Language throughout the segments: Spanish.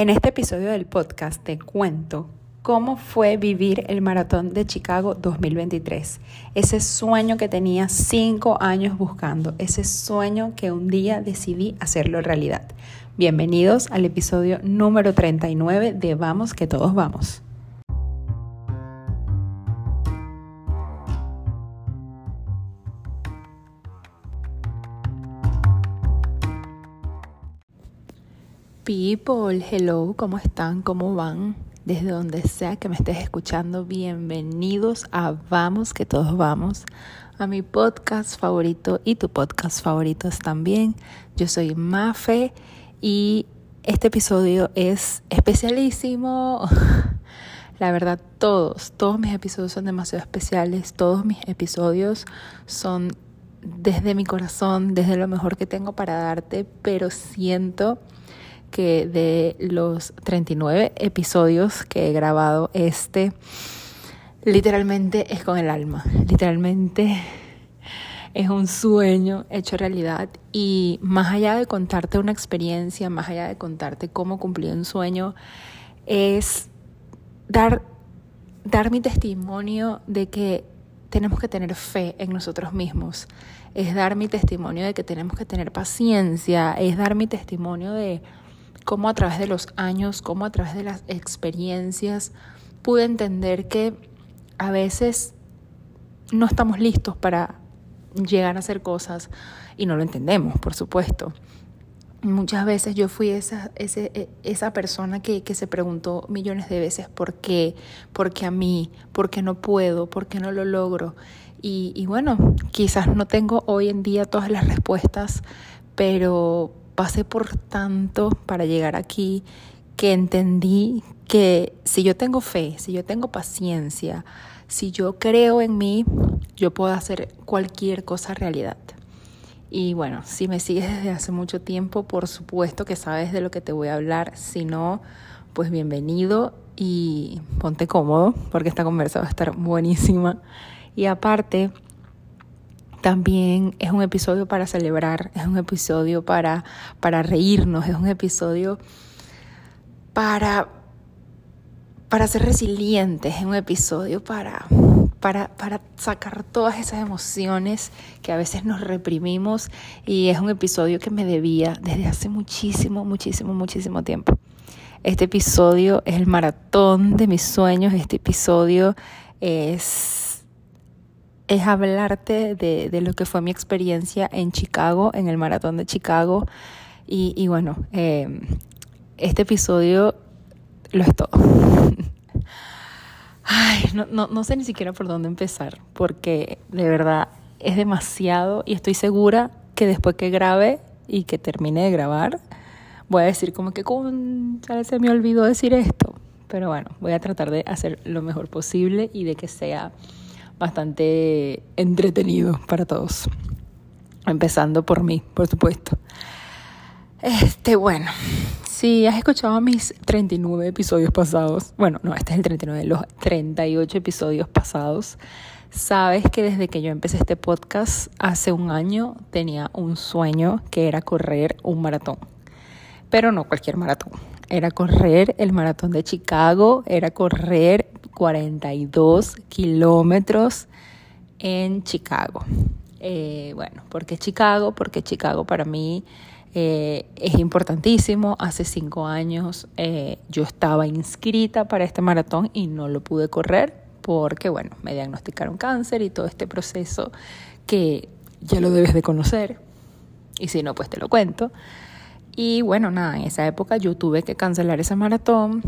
En este episodio del podcast te cuento cómo fue vivir el maratón de Chicago 2023. Ese sueño que tenía cinco años buscando, ese sueño que un día decidí hacerlo realidad. Bienvenidos al episodio número 39 de Vamos que todos vamos. People, hello, ¿cómo están? ¿Cómo van? Desde donde sea que me estés escuchando, bienvenidos a Vamos, que todos vamos, a mi podcast favorito y tu podcast favorito también. Yo soy Mafe y este episodio es especialísimo. La verdad, todos, todos mis episodios son demasiado especiales, todos mis episodios son desde mi corazón, desde lo mejor que tengo para darte, pero siento que de los 39 episodios que he grabado, este literalmente es con el alma, literalmente es un sueño hecho realidad. Y más allá de contarte una experiencia, más allá de contarte cómo cumplí un sueño, es dar, dar mi testimonio de que tenemos que tener fe en nosotros mismos, es dar mi testimonio de que tenemos que tener paciencia, es dar mi testimonio de cómo a través de los años, cómo a través de las experiencias pude entender que a veces no estamos listos para llegar a hacer cosas y no lo entendemos, por supuesto. Muchas veces yo fui esa, ese, esa persona que, que, se preguntó millones de veces por qué, por qué a mí, por qué no puedo, por qué no lo logro. Y, y bueno, quizás no tengo hoy en día todas las respuestas, pero pasé por tanto para llegar aquí que entendí que si yo tengo fe, si yo tengo paciencia, si yo creo en mí, yo puedo hacer cualquier cosa realidad. Y bueno, si me sigues desde hace mucho tiempo, por supuesto que sabes de lo que te voy a hablar. Si no, pues bienvenido y ponte cómodo porque esta conversa va a estar buenísima. Y aparte, también es un episodio para celebrar, es un episodio para, para reírnos, es un episodio para, para ser resilientes, es un episodio para, para, para sacar todas esas emociones que a veces nos reprimimos y es un episodio que me debía desde hace muchísimo, muchísimo, muchísimo tiempo. Este episodio es el maratón de mis sueños, este episodio es es hablarte de, de, lo que fue mi experiencia en Chicago, en el maratón de Chicago. Y, y bueno, eh, este episodio lo es todo. Ay, no, no, no sé ni siquiera por dónde empezar, porque de verdad es demasiado y estoy segura que después que grabe y que termine de grabar, voy a decir como que se me olvidó decir esto. Pero bueno, voy a tratar de hacer lo mejor posible y de que sea bastante entretenido para todos. Empezando por mí, por supuesto. Este, bueno, si has escuchado mis 39 episodios pasados, bueno, no, este es el 39, los 38 episodios pasados, sabes que desde que yo empecé este podcast hace un año tenía un sueño que era correr un maratón. Pero no cualquier maratón. Era correr el maratón de Chicago, era correr 42 kilómetros en Chicago. Eh, bueno, ¿por qué Chicago? Porque Chicago para mí eh, es importantísimo. Hace cinco años eh, yo estaba inscrita para este maratón y no lo pude correr porque, bueno, me diagnosticaron cáncer y todo este proceso que ya lo debes de conocer. Y si no, pues te lo cuento. Y bueno, nada, en esa época yo tuve que cancelar ese maratón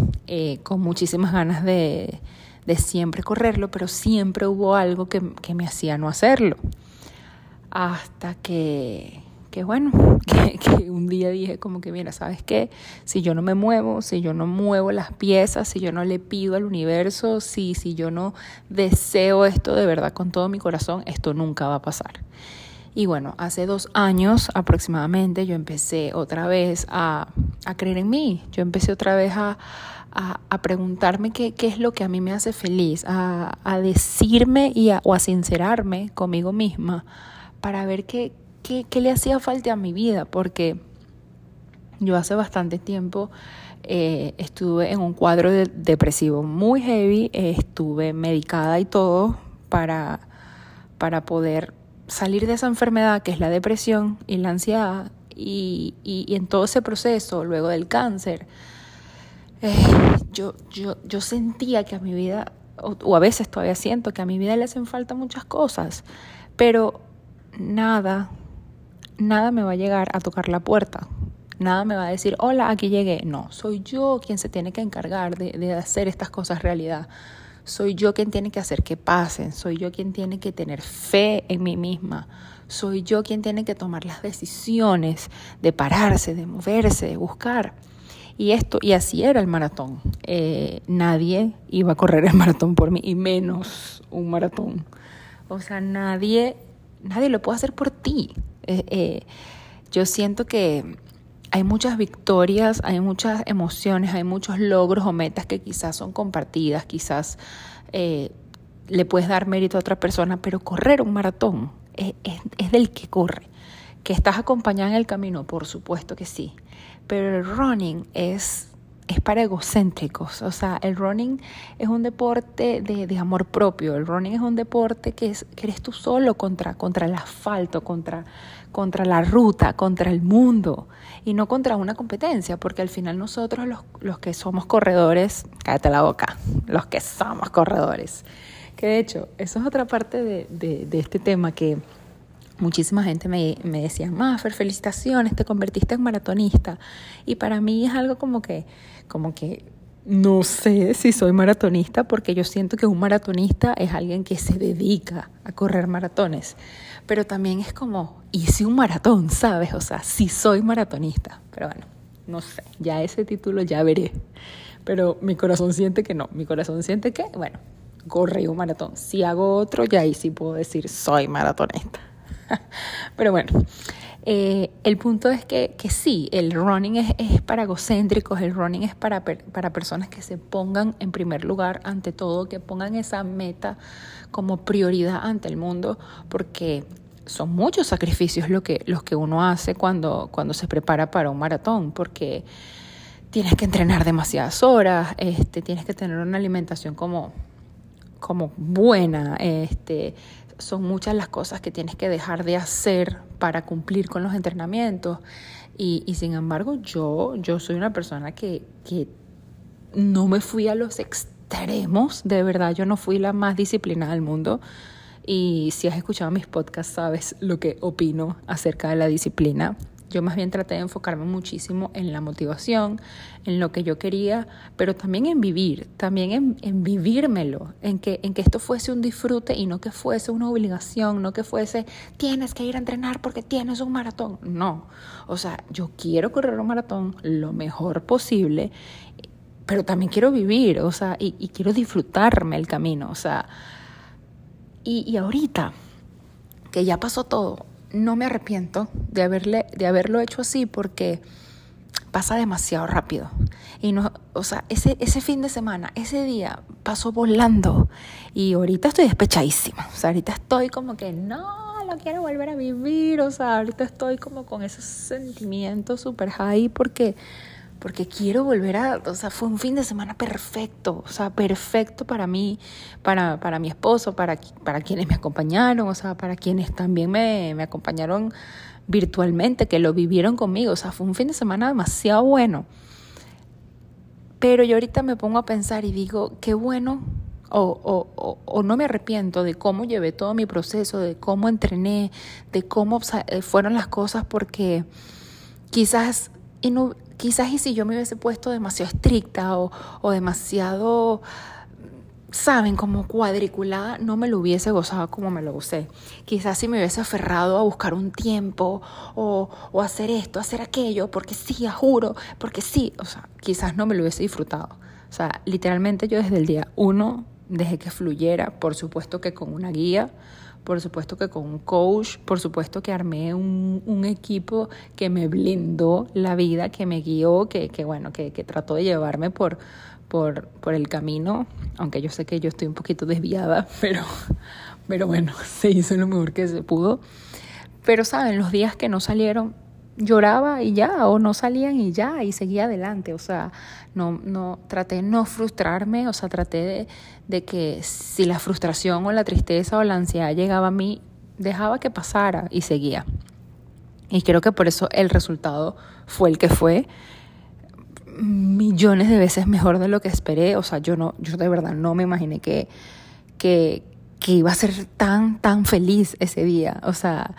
con muchísimas ganas de, de siempre correrlo, pero siempre hubo algo que, me hacía no hacerlo. Hasta que, que bueno, que, un día dije como que, mira, ¿sabes qué? Si yo no me muevo, si yo no muevo las piezas, si yo no le pido al universo, si, si yo no deseo esto de verdad con todo mi corazón, esto nunca va a pasar. Y bueno, hace dos años aproximadamente yo empecé otra vez a, a creer en mí, yo empecé otra vez a, a, preguntarme qué, qué, es lo que a mí me hace feliz, a, decirme y o a sincerarme conmigo misma para ver qué, qué, qué le hacía falta a mi vida, porque yo hace bastante tiempo eh, estuve en un cuadro depresivo muy heavy, estuve medicada y todo para, para poder salir de esa enfermedad que es la depresión y la ansiedad y, y, en todo ese proceso, luego del cáncer, eh, yo, yo, yo sentía que a mi vida, o, a veces todavía siento que a mi vida le hacen falta muchas cosas, pero nada, nada me va a llegar a tocar la puerta. Nada me va a decir, hola, aquí llegué. No, soy yo quien se tiene que encargar de, de hacer estas cosas realidad. Soy yo quien tiene que hacer que pasen. Soy yo quien tiene que tener fe en mí misma. Soy yo quien tiene que tomar las decisiones de pararse, de moverse, de buscar. Y esto, y así era el maratón. Eh, nadie iba a correr el maratón por mí, y menos un maratón. O sea, nadie, nadie lo puede hacer por ti. Eh, eh, yo siento que hay muchas victorias, hay muchas emociones, hay muchos logros o metas que quizás son compartidas, quizás le puedes dar mérito a otra persona, pero correr un maratón es, del que corre. ¿Que estás acompañada en el camino? Por supuesto que sí. Pero el running es, es para egocéntricos. O sea, el running es un deporte de, amor propio. El running es un deporte que, es, que eres tú solo contra, contra el asfalto, contra, contra la ruta, contra el mundo y no contra una competencia, porque al final nosotros los, los que somos corredores, cállate la boca, los que somos corredores, que de hecho, eso es otra parte de, de, este tema que muchísima gente me, me decía, Maffer, felicitaciones, te convertiste en maratonista. Y para mí es algo como que, como que no sé si soy maratonista porque yo siento que un maratonista es alguien que se dedica a correr maratones. Pero también es como, hice un maratón, ¿sabes? O sea, sí soy maratonista. Pero bueno, no sé, ya ese título ya veré. Pero mi corazón siente que no. Mi corazón siente que, bueno, corrí un maratón. Si hago otro, ya ahí sí puedo decir soy maratonista. Pero bueno, eh, el punto es que, que sí, el running es, es, para egocéntricos, el running es para, para personas que se pongan en primer lugar ante todo, que pongan esa meta como prioridad ante el mundo, porque son muchos sacrificios lo que, los que uno hace cuando, cuando se prepara para un maratón, porque tienes que entrenar demasiadas horas, este, tienes que tener una alimentación como como buena. Este, son muchas las cosas que tienes que dejar de hacer para cumplir con los entrenamientos. Y, sin embargo, yo, yo soy una persona que, que no me fui a los extremos, de verdad, yo no fui la más disciplinada del mundo. Y si has escuchado mis podcasts, sabes lo que opino acerca de la disciplina. Yo más bien traté de enfocarme muchísimo en la motivación, en lo que yo quería, pero también en vivir, también en, vivírmelo, en que, en que esto fuese un disfrute y no que fuese una obligación, no que fuese tienes que ir a entrenar porque tienes un maratón. No, o sea, yo quiero correr un maratón lo mejor posible, pero también quiero vivir, o sea, y, y quiero disfrutarme el camino, o sea, y, y ahorita que ya pasó todo, no me arrepiento de, haberle, de haberlo hecho así porque pasa demasiado rápido. Y no, o sea, ese, ese fin de semana, ese día pasó volando. Y ahorita estoy despechadísima. O sea, ahorita estoy como que no, lo quiero volver a vivir. O sea, ahorita estoy como con esos sentimientos súper high porque porque quiero volver a, o sea, fue un fin de semana perfecto, o sea, perfecto para mí, para, para mi esposo, para, para quienes me acompañaron, o sea, para quienes también me, me acompañaron virtualmente, que lo vivieron conmigo, o sea, fue un fin de semana demasiado bueno. Pero yo ahorita me pongo a pensar y digo, qué bueno o, o, o, no me arrepiento de cómo llevé todo mi proceso, de cómo entrené, de cómo eh, fueron las cosas, porque quizás quizás y si yo me hubiese puesto demasiado estricta o, o demasiado, saben, como cuadriculada, no me lo hubiese gozado como me lo gocé. Quizás si me hubiese aferrado a buscar un tiempo o, o hacer esto, hacer aquello, porque sí, juro, porque sí, o sea, quizás no me lo hubiese disfrutado. O sea, literalmente yo desde el día uno dejé que fluyera, por supuesto que con una guía, por supuesto que con un coach, por supuesto que armé un, un equipo que me blindó la vida, que me guió, que, que bueno, que, que trató de llevarme por, por, por el camino, aunque yo sé que yo estoy un poquito desviada, pero, pero bueno, se hizo lo mejor que se pudo. Pero saben, los días que no salieron, lloraba y ya, o no salían y ya, y seguía adelante. O sea, no, no, traté de no frustrarme, o sea, traté de, de que si la frustración o la tristeza o la ansiedad llegaba a mí, dejaba que pasara y seguía. Y creo que por eso el resultado fue el que fue millones de veces mejor de lo que esperé. O sea, yo no, yo de verdad no me imaginé que, que, que iba a ser tan, tan feliz ese día. O sea,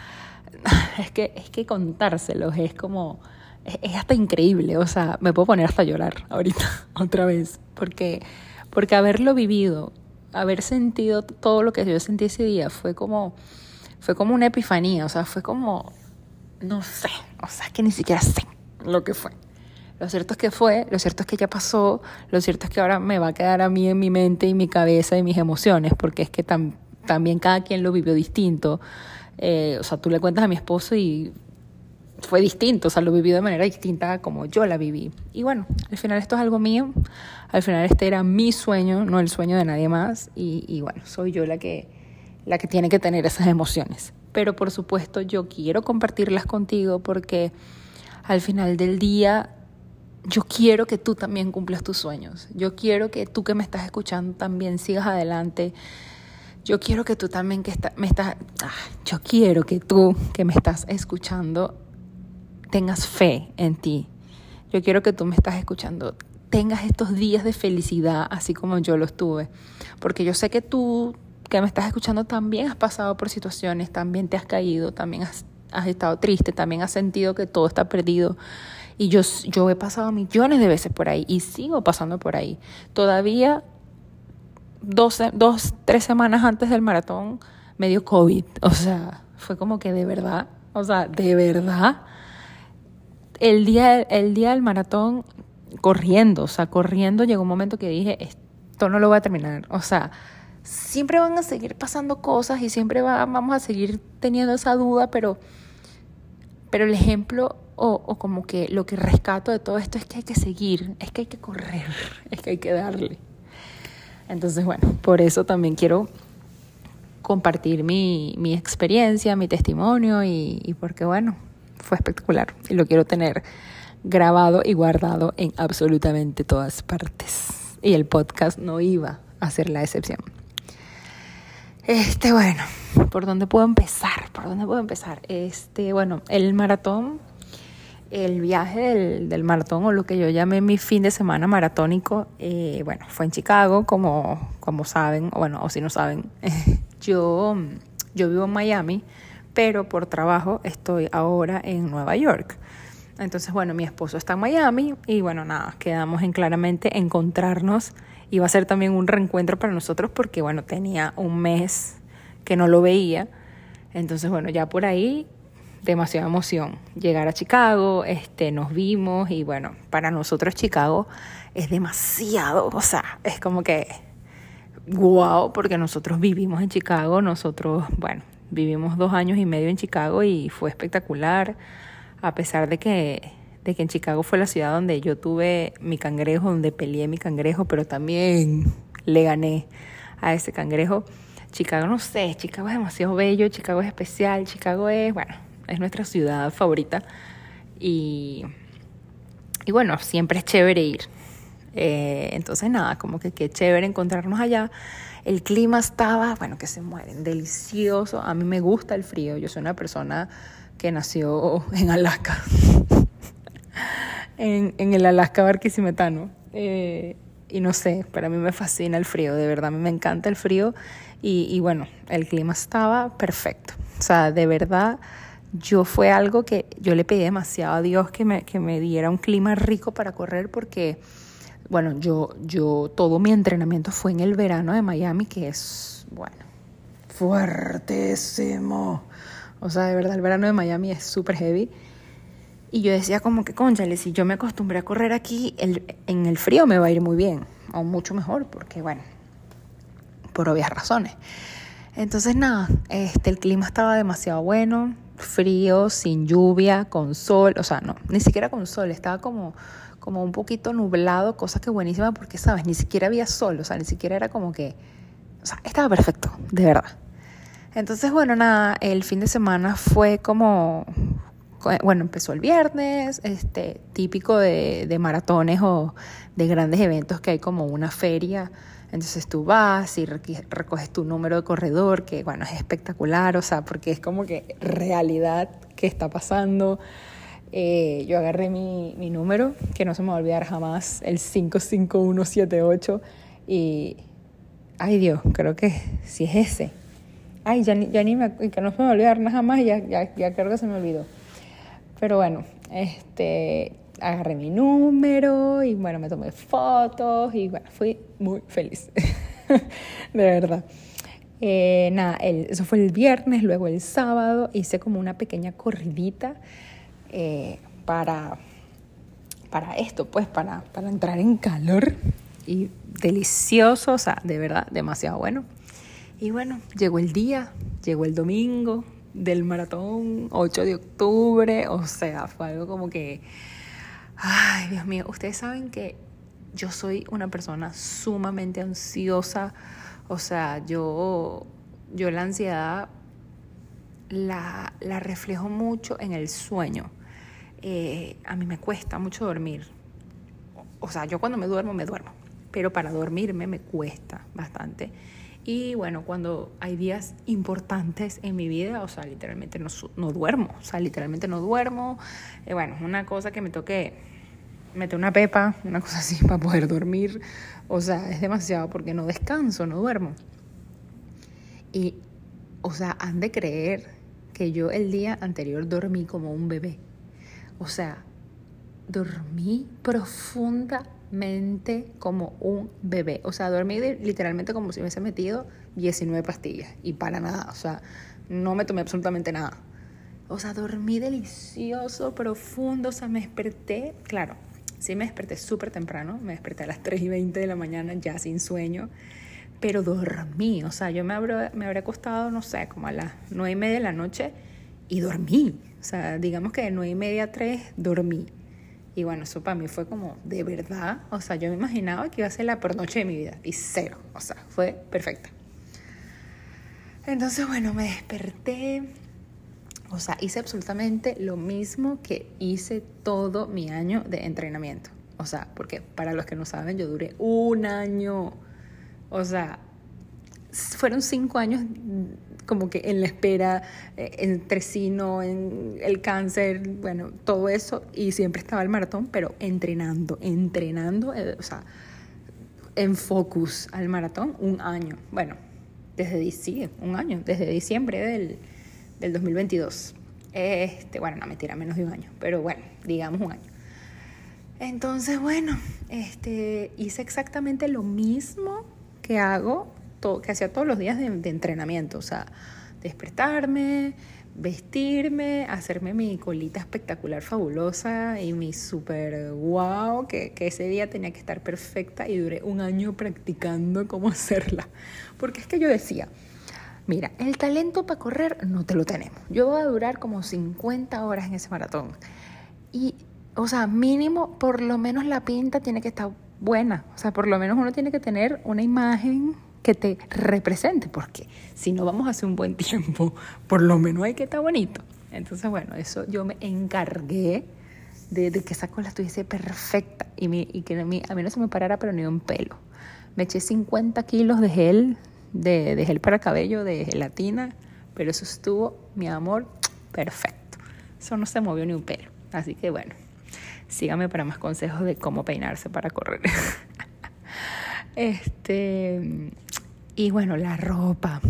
es que, es que contárselos es como, es, hasta increíble, o sea, me puedo poner hasta a llorar ahorita otra vez, porque, porque haberlo vivido, haber sentido todo lo que yo sentí ese día fue como, fue como una epifanía, o sea, fue como, no sé, o sea, que ni siquiera sé lo que fue. Lo cierto es que fue, lo cierto es que ya pasó, lo cierto es que ahora me va a quedar a mí en mi mente y mi cabeza y mis emociones, porque es que también cada quien lo vivió distinto. Eh, o sea, tú le cuentas a mi esposo y fue distinto, o sea, lo vivió de manera distinta como yo la viví. Y bueno, al final esto es algo mío, al final este era mi sueño, no el sueño de nadie más, y, y bueno, soy yo la que, la que tiene que tener esas emociones. Pero por supuesto yo quiero compartirlas contigo porque al final del día yo quiero que tú también cumplas tus sueños, yo quiero que tú que me estás escuchando también sigas adelante yo quiero que tú también que me estás, ah, yo quiero que tú que me estás escuchando tengas fe en ti. Yo quiero que tú me estás escuchando tengas estos días de felicidad así como yo los tuve, porque yo sé que tú que me estás escuchando también has pasado por situaciones, también te has caído, también has, has estado triste, también has sentido que todo está perdido. Y yo, yo he pasado millones de veces por ahí y sigo pasando por ahí. Todavía dos, dos, tres semanas antes del maratón me dio COVID. O sea, fue como que de verdad, o sea, de verdad, el día, el día del maratón, corriendo, o sea, corriendo, llegó un momento que dije, esto no lo voy a terminar. O sea, siempre van a seguir pasando cosas y siempre vamos a seguir teniendo esa duda, pero, pero el ejemplo o, o como que lo que rescato de todo esto es que hay que seguir, es que hay que correr, es que hay que darle. Entonces, bueno, por eso también quiero compartir mi, mi experiencia, mi testimonio y, y porque, bueno, fue espectacular y lo quiero tener grabado y guardado en absolutamente todas partes. Y el podcast no iba a ser la excepción. Este, bueno, ¿por dónde puedo empezar? ¿Por dónde puedo empezar? Este, bueno, el maratón el viaje del, maratón o lo que yo llamé mi fin de semana maratónico, eh, bueno, fue en Chicago, como, como saben, o bueno, o si no saben, yo, yo vivo en Miami, pero por trabajo estoy ahora en Nueva York. Entonces, bueno, mi esposo está en Miami y bueno, nada, quedamos en claramente encontrarnos. Iba a ser también un reencuentro para nosotros porque, bueno, tenía un mes que no lo veía. Entonces, bueno, ya por ahí demasiada emoción. Llegar a Chicago, este, nos vimos y bueno, para nosotros Chicago es demasiado, o sea, es como que wow, porque nosotros vivimos en Chicago, nosotros, bueno, vivimos dos años y medio en Chicago y fue espectacular, a pesar de que, de que en Chicago fue la ciudad donde yo tuve mi cangrejo, donde peleé mi cangrejo, pero también le gané a ese cangrejo. Chicago, no sé, Chicago es demasiado bello, Chicago es especial, Chicago es, bueno, es nuestra ciudad favorita y, y bueno, siempre es chévere ir. Eh, entonces nada, como que qué chévere encontrarnos allá. El clima estaba, bueno, que se mueren, delicioso. A mí me gusta el frío. Yo soy una persona que nació en Alaska, en, en, el Alaska barquisimetano. Eh, y no sé, para mí me fascina el frío, de verdad, a me encanta el frío. Y, y bueno, el clima estaba perfecto. O sea, de verdad yo fue algo que yo le pedí demasiado a Dios que me, que me diera un clima rico para correr porque, bueno, yo, yo, todo mi entrenamiento fue en el verano de Miami, que es, bueno, fuertísimo. O sea, de verdad, el verano de Miami es súper heavy. Y yo decía como que, conchale, si yo me acostumbré a correr aquí, el, en el frío me va a ir muy bien, o mucho mejor, porque, bueno, por obvias razones. Entonces, nada, este, el clima estaba demasiado bueno, frío, sin lluvia, con sol, o sea, no, ni siquiera con sol, estaba como, como un poquito nublado, cosa que buenísima porque, ¿sabes? Ni siquiera había sol, o sea, ni siquiera era como que, o sea, estaba perfecto, de verdad. Entonces, bueno, nada, el fin de semana fue como, bueno, empezó el viernes, este, típico de, de maratones o de grandes eventos que hay como una feria. Entonces tú vas y recoges tu número de corredor, que bueno, es espectacular, o sea, porque es como que realidad que está pasando. Eh, yo agarré mi, mi, número, que no se me va a olvidar jamás, el 55178, y, ay Dios, creo que sí es ese. Ay, ya, ya ni me, que no se me va a olvidar nada más, ya, ya, ya creo que se me olvidó. Pero bueno, este, agarré mi número y bueno, me tomé fotos y bueno, fui muy feliz, de verdad. Eh, nada, eso fue el viernes, luego el sábado hice como una pequeña corridita eh, para, para esto, pues para, para entrar en calor y delicioso, o sea, de verdad, demasiado bueno. Y bueno, llegó el día, llegó el domingo del maratón, 8 de octubre, o sea, fue algo como que Ay, Dios mío, ustedes saben que yo soy una persona sumamente ansiosa, o sea, yo, yo la ansiedad la, la reflejo mucho en el sueño. Eh, a mí me cuesta mucho dormir. O sea, yo cuando me duermo, me duermo, pero para dormirme me cuesta bastante. Y bueno, cuando hay días importantes en mi vida, o sea, literalmente no, no duermo, o sea, literalmente no duermo. Eh, bueno, una cosa que me toque meter una pepa, una cosa así para poder dormir. O sea, es demasiado porque no descanso, no duermo. Y, o sea, han de creer que yo el día anterior dormí como un bebé. O sea, dormí profundamente como un bebé. O sea, dormí literalmente como si me hubiese metido 19 pastillas y para nada. O sea, no me tomé absolutamente nada. O sea, dormí delicioso, profundo. O sea, me desperté, claro, Sí, me desperté súper temprano, me desperté a las 3 y 20 de la mañana ya sin sueño, pero dormí, o sea, yo me, habré, me habré acostado, no sé, como a las 9 y media de la noche y dormí, o sea, digamos que de 9 y media a 3 dormí. Y bueno, eso para mí fue como, de verdad, o sea, yo me imaginaba que iba a ser la por noche de mi vida, y cero, o sea, fue perfecta. Entonces, bueno, me desperté, o sea, hice absolutamente lo mismo que hice todo mi año de entrenamiento. O sea, porque para los que no saben, yo duré un año. O sea, fueron cinco años como que en la espera, eh, entre sino, en el cáncer, bueno, todo eso. Y siempre estaba el maratón, pero entrenando, entrenando, eh, o sea, en focus al maratón un año. Bueno, desde sí, un año, desde diciembre del del 2022. Este, bueno, no mentira, menos de un año, pero bueno, digamos un año. Entonces, bueno, este, hice exactamente lo mismo que hago, que hacía todos los días de, entrenamiento, o sea, despertarme, vestirme, hacerme mi colita espectacular, fabulosa y mi super wow, que, que, ese día tenía que estar perfecta y duré un año practicando cómo hacerla. Porque es que yo decía, Mira, el talento para correr no te lo tenemos. Yo voy a durar como 50 horas en ese maratón. Y, o sea, mínimo, por lo menos la pinta tiene que estar buena. O sea, por lo menos uno tiene que tener una imagen que te represente, porque si no vamos a hacer un buen tiempo, por lo menos hay que estar bonito. Entonces, bueno, eso yo me encargué de, que esa cola estuviese perfecta y, y que a mí, a mí no se me parara, pero ni un pelo. Me eché 50 kilos de gel de, gel para cabello de gelatina, pero eso estuvo, mi amor, perfecto. Eso no se movió ni un pelo. Así que bueno, sígame para más consejos de cómo peinarse para correr. este, y bueno, la ropa.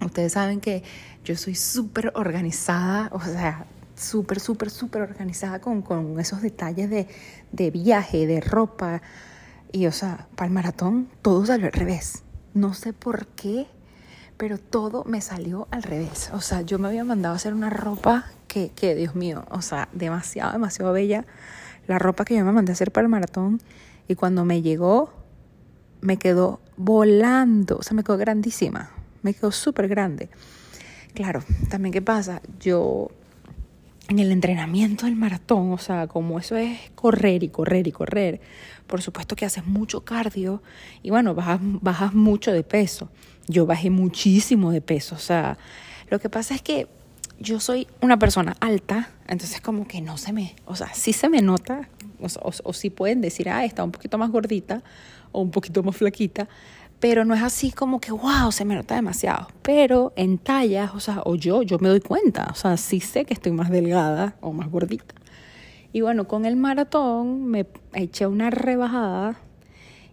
Ustedes saben que yo soy súper organizada, o sea, súper, súper, súper organizada con, con, esos detalles de, de viaje, de ropa. Y, o sea, para el maratón todo salió al revés. No sé por qué, pero todo me salió al revés. O sea, yo me había mandado a hacer una ropa que, que, Dios mío, o sea, demasiado, demasiado bella. La ropa que yo me mandé a hacer para el maratón. Y cuando me llegó, me quedó volando. O sea, me quedó grandísima. Me quedó súper grande. Claro, también qué pasa, yo en el entrenamiento del maratón, o sea, como eso es correr y correr y correr, por supuesto que haces mucho cardio y bueno, bajas, bajas mucho de peso. Yo bajé muchísimo de peso, o sea, lo que pasa es que yo soy una persona alta, entonces como que no se me, o sea, sí se me nota, o, o, sí pueden decir, ah, está un poquito más gordita un poquito más flaquita, pero no es así como que, wow, se me nota demasiado. Pero en tallas, o sea, o yo, yo me doy cuenta, o sea, sí sé que estoy más delgada o más gordita. Y bueno, con el maratón me eché una rebajada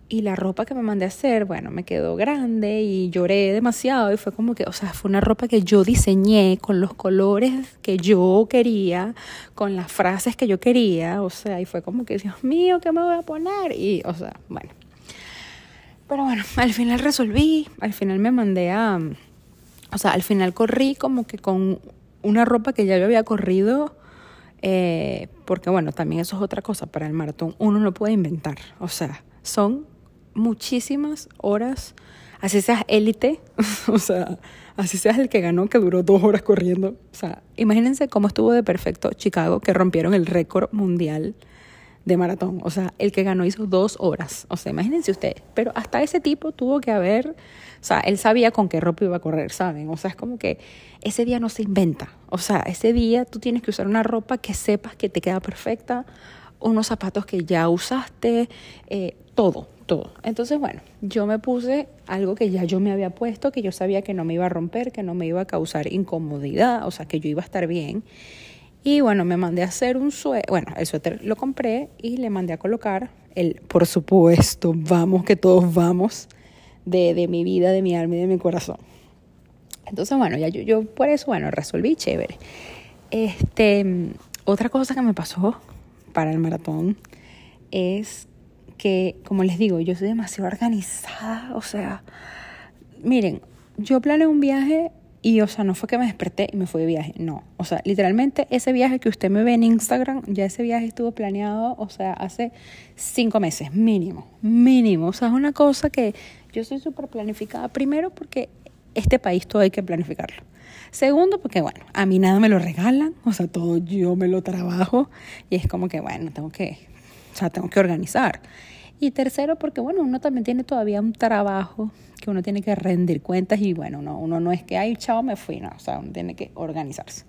y la ropa que me mandé a hacer, bueno, me quedó grande y lloré demasiado y fue como que, o sea, fue una ropa que yo diseñé con los colores que yo quería, con las frases que yo quería, o sea, y fue como que, Dios mío, ¿qué me voy a poner? Y, o sea, bueno. Pero bueno, al final resolví, al final me mandé a, o sea, al final corrí como que con una ropa que ya yo había corrido, eh, porque bueno, también eso es otra cosa para el maratón, uno no puede inventar, o sea, son muchísimas horas, así seas élite, o sea, así seas el que ganó, que duró dos horas corriendo. O sea, imagínense cómo estuvo de perfecto Chicago, que rompieron el récord mundial de maratón. O sea, el que ganó hizo dos horas. O sea, imagínense ustedes. Pero hasta ese tipo tuvo que haber, o sea, él sabía con qué ropa iba a correr, ¿saben? O sea, es como que ese día no se inventa. O sea, ese día tú tienes que usar una ropa que sepas que te queda perfecta, unos zapatos que ya usaste, eh, todo, todo. Entonces, bueno, yo me puse algo que ya yo me había puesto, que yo sabía que no me iba a romper, que no me iba a causar incomodidad, o sea, que yo iba a estar bien. Y bueno, me mandé a hacer un suéter, bueno, el suéter lo compré y le mandé a colocar el, por supuesto, vamos, que todos vamos, de, de mi vida, de mi alma y de mi corazón. Entonces, bueno, ya yo, yo por eso, bueno, resolví chévere. Este, otra cosa que me pasó para el maratón es que, como les digo, yo soy demasiado organizada, o sea, miren, yo planeé un viaje y, o sea, no fue que me desperté y me fui de viaje, no. O sea, literalmente ese viaje que usted me ve en Instagram, ya ese viaje estuvo planeado, o sea, hace cinco meses, mínimo, mínimo. O sea, es una cosa que yo soy súper planificada. Primero porque este país todo hay que planificarlo. Segundo, porque bueno, a mí nada me lo regalan, o sea, todo yo me lo trabajo y es como que, bueno, tengo que, o sea, tengo que organizar. Y tercero, porque bueno, uno también tiene todavía un trabajo que uno tiene que rendir cuentas y bueno, uno, uno no es que, ay, chao, me fui, no, o sea, uno tiene que organizarse.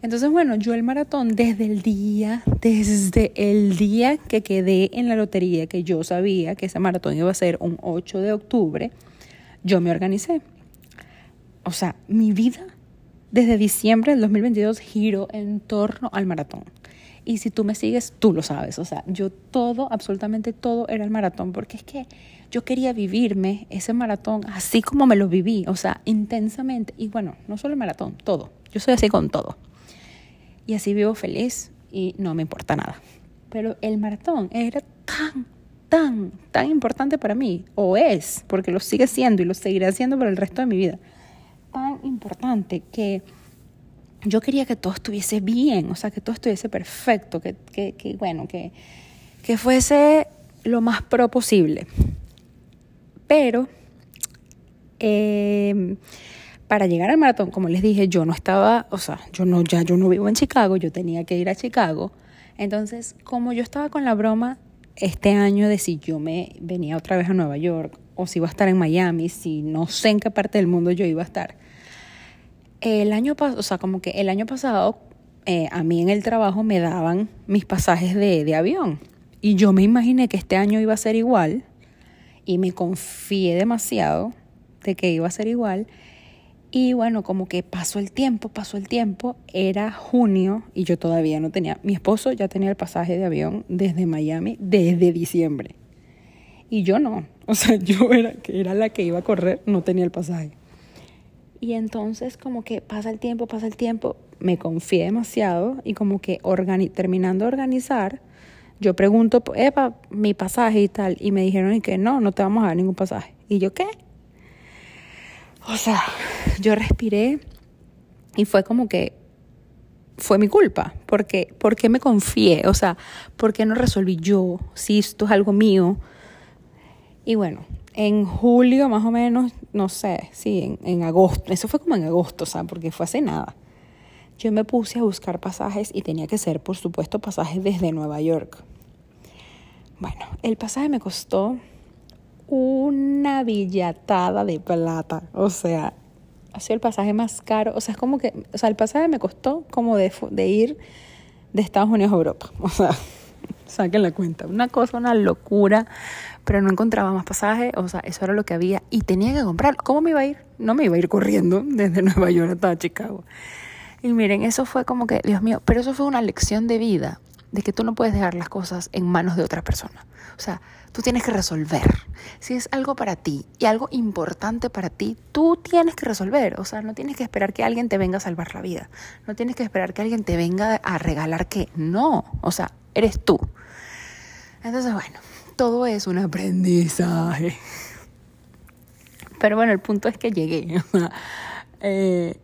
Entonces, bueno, yo el maratón desde el día, desde el día que quedé en la lotería, que yo sabía que ese maratón iba a ser un 8 de octubre, yo me organicé. O sea, mi vida desde diciembre del 2022 giró en torno al maratón. Y si tú me sigues, tú lo sabes. O sea, yo todo, absolutamente todo era el maratón, porque es que yo quería vivirme ese maratón así como me lo viví, o sea, intensamente. Y bueno, no solo el maratón, todo. Yo soy así con todo. Y así vivo feliz y no me importa nada. Pero el maratón era tan, tan, tan importante para mí, o es, porque lo sigue siendo y lo seguiré haciendo por el resto de mi vida. Tan importante que yo quería que todo estuviese bien, o sea, que todo estuviese perfecto, que, que, bueno, que, que fuese lo más pro posible. Pero em, para llegar al maratón, como les dije, yo no estaba, o sea, yo no, ya yo no vivo en Chicago, yo tenía que ir a Chicago. Entonces, como yo estaba con la broma este año de si yo me venía otra vez a Nueva York o si iba a estar en Miami, si no sé en qué parte del mundo yo iba a estar el año pasado, o sea, como que el año pasado eh, a mí en el trabajo me daban mis pasajes de, de avión. Y yo me imaginé que este año iba a ser igual y me confié demasiado de que iba a ser igual. Y bueno, como que pasó el tiempo, pasó el tiempo, era junio y yo todavía no tenía, mi esposo ya tenía el pasaje de avión desde Miami desde diciembre. Y yo no, o sea, yo era, que era la que iba a correr, no tenía el pasaje. Y entonces como que pasa el tiempo, pasa el tiempo, me confié demasiado y como que terminando de organizar, yo pregunto, epa, mi pasaje y tal, y me dijeron que no, no te vamos a dar ningún pasaje. Y yo, ¿qué? O sea, yo respiré y fue como que fue mi culpa, porque ¿por qué me confié? O sea, ¿por qué no resolví yo si esto es algo mío? Y bueno, en julio más o menos, no sé, sí, en, agosto, eso fue como en agosto, o sea, porque fue hace nada. Yo me puse a buscar pasajes y tenía que ser, por supuesto, pasajes desde Nueva York. Bueno, el pasaje me costó una billatada de plata, o sea, ha sido el pasaje más caro. O sea, es como que, o sea, el pasaje me costó como de, de ir de Estados Unidos a Europa. O sea, saquen la cuenta. Una cosa, una locura, pero no encontraba más pasaje. O sea, eso era lo que había y tenía que comprar. ¿Cómo me iba a ir? No me iba a ir corriendo desde Nueva York hasta Chicago. Y miren, eso fue como que, Dios mío, pero eso fue una lección de vida, de que tú no puedes dejar las cosas en manos de otra persona. O sea, tú tienes que resolver. Si es algo para ti y algo importante para ti, tú tienes que resolver. O sea, no tienes que esperar que alguien te venga a salvar la vida. No tienes que esperar que alguien te venga a regalar que no. O sea, eres tú. Entonces, bueno, todo es un aprendizaje. Pero bueno, el punto es que llegué. eh,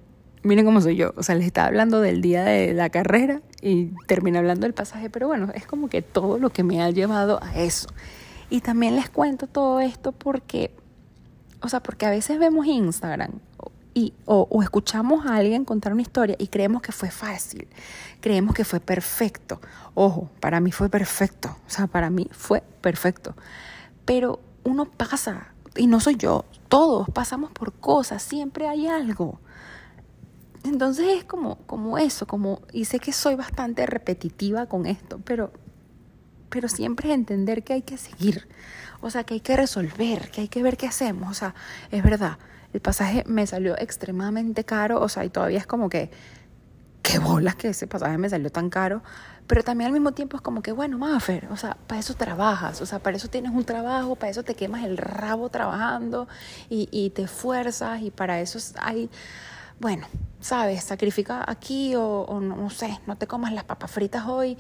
miren cómo soy yo. O sea, les estaba hablando del día de la carrera y terminé hablando del pasaje, pero bueno, es como que todo lo que me ha llevado a eso. Y también les cuento todo esto porque, o sea, porque a veces vemos Instagram y, o, o, escuchamos a alguien contar una historia y creemos que fue fácil, creemos que fue perfecto. Ojo, para mí fue perfecto, o sea, para mí fue perfecto. Pero uno pasa, y no soy yo, todos pasamos por cosas, siempre hay algo. Entonces es como, como eso, como, y sé que soy bastante repetitiva con esto, pero, pero siempre entender que hay que seguir, o sea, que hay que resolver, que hay que ver qué hacemos, o sea, es verdad, el pasaje me salió extremadamente caro, o sea, y todavía es como que, qué bolas que ese pasaje me salió tan caro, pero también al mismo tiempo es como que, bueno, Maffer, o sea, para eso trabajas, o sea, para eso tienes un trabajo, para eso te quemas el rabo trabajando y, y te esfuerzas y para eso hay bueno, sabes, sacrifica aquí o, no, sé, no te comas las papas fritas hoy,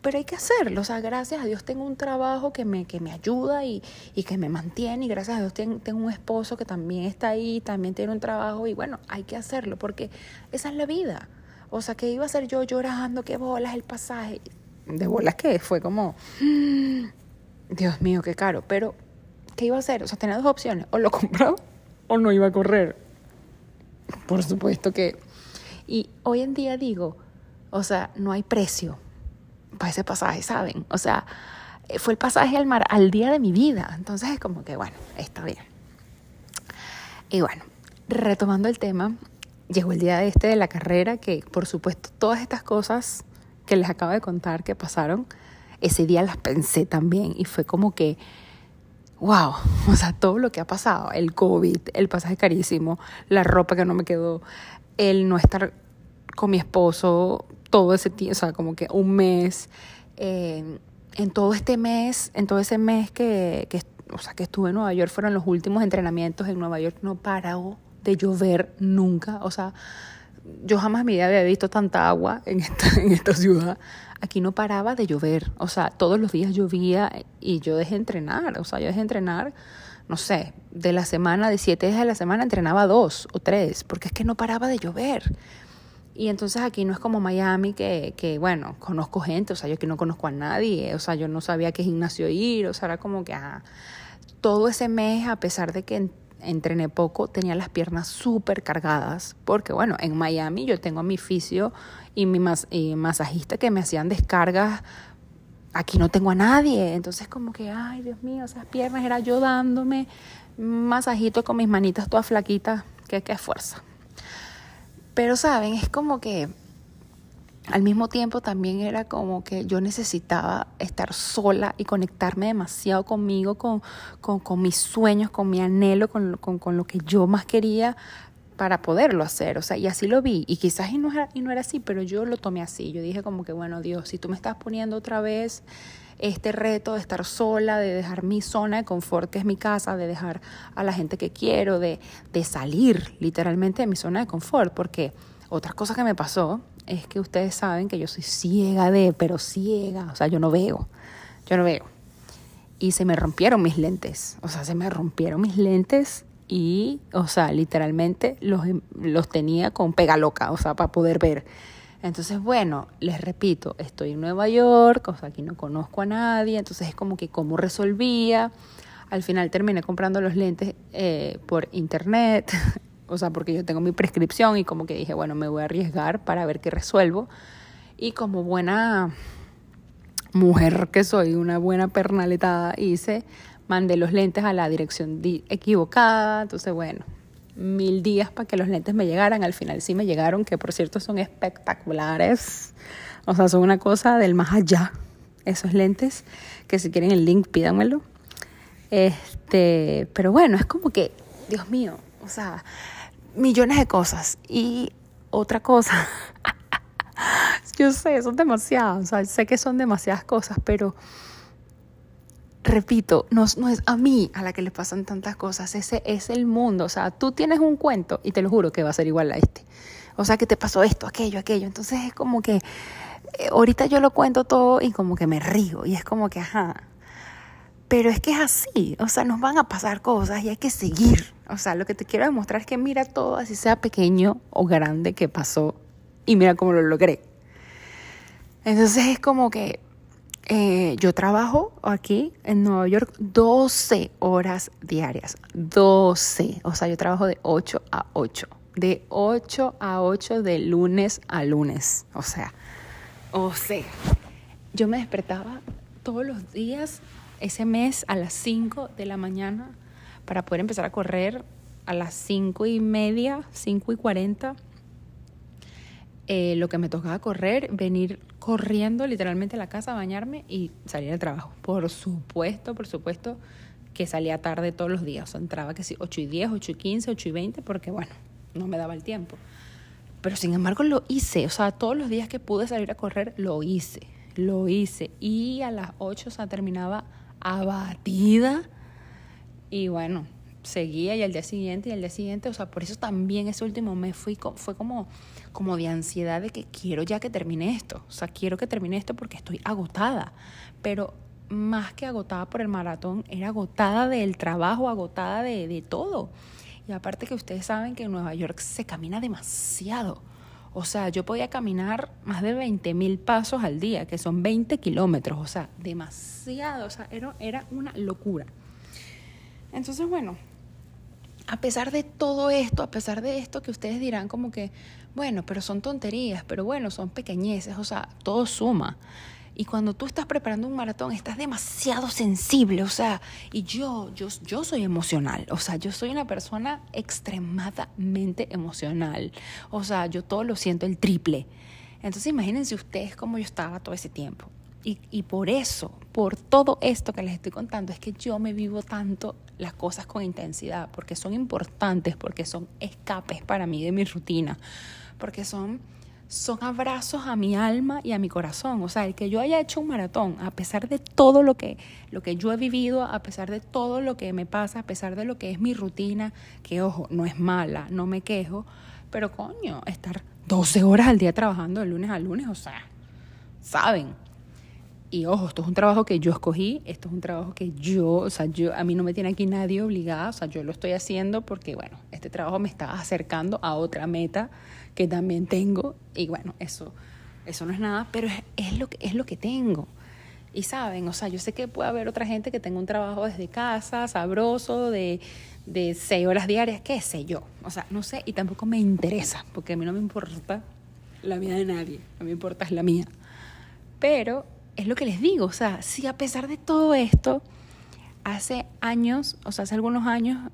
pero hay que hacerlo. O sea, gracias a Dios tengo un trabajo que me, que me ayuda y, y que me mantiene. Y gracias a Dios tengo, tengo, un esposo que también está ahí, también tiene un trabajo. Y bueno, hay que hacerlo porque esa es la vida. O sea, que iba a ser yo llorando, qué bolas el pasaje. De bolas que fue como, Dios mío, qué caro. Pero, ¿qué iba a hacer? O sea, tenía dos opciones. O lo compraba o no iba a correr por supuesto que... Y hoy en día digo, o sea, no hay precio para ese pasaje, ¿saben? O sea, fue el pasaje al mar al día de mi vida. Entonces es como que, bueno, está bien. Y bueno, retomando el tema, llegó el día este de la carrera, que por supuesto todas estas cosas que les acabo de contar que pasaron, ese día las pensé también y fue como que wow, o sea, todo lo que ha pasado, el COVID, el pasaje carísimo, la ropa que no me quedó, el no estar con mi esposo todo ese tiempo, o sea, como que un mes, eh, en todo este mes, en todo ese mes que, que, o sea, que estuve en Nueva York, fueron los últimos entrenamientos en Nueva York, no paró de llover nunca, o sea, yo jamás en mi vida había visto tanta agua en esta, en esta ciudad. Aquí no paraba de llover. O sea, todos los días llovía y yo dejé entrenar. O sea, yo dejé entrenar, no sé, de la semana, de siete días de la semana, entrenaba dos o tres, porque es que no paraba de llover. Y entonces aquí no es como Miami, que, que bueno, conozco gente, o sea, yo aquí no conozco a nadie, o sea, yo no sabía qué gimnasio ir, o sea, era como que ah, todo ese mes, a pesar de que entrené poco, tenía las piernas súper cargadas, porque bueno, en Miami yo tengo a mi fisio y mi masajista que me hacían descargas, aquí no tengo a nadie, entonces como que, ay Dios mío, esas piernas era yo dándome masajito con mis manitas todas flaquitas, que qué fuerza. Pero saben, es como que al mismo tiempo también era como que yo necesitaba estar sola y conectarme demasiado conmigo, con, con, mis sueños, con mi anhelo, con, con, lo que yo más quería para poderlo hacer. O sea, y así lo vi. Y quizás y no, era, y no era así, pero yo lo tomé así. Yo dije como que, bueno, Dios, si tú me estás poniendo otra vez este reto de estar sola, de dejar mi zona de confort, que es mi casa, de dejar a la gente que quiero, de, de salir literalmente de mi zona de confort, porque otra cosa que me pasó es que ustedes saben que yo soy ciega de, pero ciega, o sea, yo no veo, yo no veo. Y se me rompieron mis lentes, o sea, se me rompieron mis lentes y, o sea, literalmente los, los tenía con pega loca, o sea, para poder ver. Entonces, bueno, les repito, estoy en Nueva York, o sea, aquí no conozco a nadie, entonces es como que cómo resolvía. Al final terminé comprando los lentes eh, por internet, o sea, porque yo tengo mi prescripción y como que dije, bueno, me voy a arriesgar para ver qué resuelvo. Y como buena mujer que soy, una buena pernaletada, hice, mandé los lentes a la dirección equivocada, entonces bueno, mil días para que los lentes me llegaran. Al final sí me llegaron, que por cierto son espectaculares. O sea, son una cosa del más allá. Esos lentes, que si quieren el link, pídanmelo. Este, pero bueno, es como que, Dios mío, o sea, millones de cosas. Y otra cosa, yo sé, son demasiadas, o sea, sé que son demasiadas cosas, pero repito, no, es a mí a la que le pasan tantas cosas, ese es el mundo. O sea, tú tienes un cuento y te lo juro que va a ser igual a este. O sea, que te pasó esto, aquello, aquello. Entonces es como que eh, ahorita yo lo cuento todo y como que me río y es como que, ajá. Pero es que es así, o sea, nos van a pasar cosas y hay que seguir. O sea, lo que te quiero demostrar es que mira todo, así sea pequeño o grande que pasó y mira cómo lo logré. Entonces es como que eh, yo trabajo aquí en Nueva York 12 horas diarias. 12. O sea, yo trabajo de 8 a 8. De 8 a 8 de lunes a lunes. O sea, o sea, yo me despertaba todos los días ese mes a las 5 de la mañana para poder empezar a correr a las 5 y media, 5 y 40 eh, lo que me tocaba correr, venir corriendo literalmente a la casa, bañarme y salir al trabajo. Por supuesto, por supuesto que salía tarde todos los días. O sea, entraba que sí, 8 y 10, 8 y 15, 8 y 20, porque bueno, no me daba el tiempo. Pero sin embargo lo hice. O sea, todos los días que pude salir a correr, lo hice. Lo hice. Y a las 8, o sea, terminaba abatida. Y bueno, seguía y al día siguiente y al día siguiente, o sea, por eso también ese último mes fui, fue como, como de ansiedad de que quiero ya que termine esto, o sea, quiero que termine esto porque estoy agotada, pero más que agotada por el maratón, era agotada del trabajo, agotada de, de todo. Y aparte que ustedes saben que en Nueva York se camina demasiado. O sea, yo podía caminar más de 20 mil pasos al día, que son 20 kilómetros, o sea, demasiado, o sea, era, una locura. Entonces, bueno, a pesar de todo esto, a pesar de esto que ustedes dirán como que, bueno, pero son tonterías, pero bueno, son pequeñeces, o sea, todo suma. Y cuando tú estás preparando un maratón, estás demasiado sensible, o sea, y yo, yo, yo soy emocional, o sea, yo soy una persona extremadamente emocional, o sea, yo todo lo siento el triple. Entonces imagínense ustedes cómo yo estaba todo ese tiempo. Y, y, por eso, por todo esto que les estoy contando, es que yo me vivo tanto las cosas con intensidad, porque son importantes, porque son escapes para mí de mi rutina, porque son, son abrazos a mi alma y a mi corazón. O sea, el que yo haya hecho un maratón, a pesar de todo lo que, lo que yo he vivido, a pesar de todo lo que me pasa, a pesar de lo que es mi rutina, que ojo, no es mala, no me quejo, pero coño, estar 12 horas al día trabajando de lunes a lunes, o sea, saben, y ojo, esto es un trabajo que yo escogí, esto es un trabajo que yo, o sea, yo, a mí no me tiene aquí nadie obligada, o sea, yo lo estoy haciendo porque, bueno, este trabajo me está acercando a otra meta que también tengo y bueno, eso, eso no es nada, pero es, lo, que, es lo que tengo. Y saben, o sea, yo sé que puede haber otra gente que tenga un trabajo desde casa, sabroso, de, de seis horas diarias, qué sé yo. O sea, no sé, y tampoco me interesa, porque a mí no me importa la vida de nadie, mí me importa es la mía. Pero es lo que les digo, o sea, si a pesar de todo esto, hace años, o sea, hace algunos años,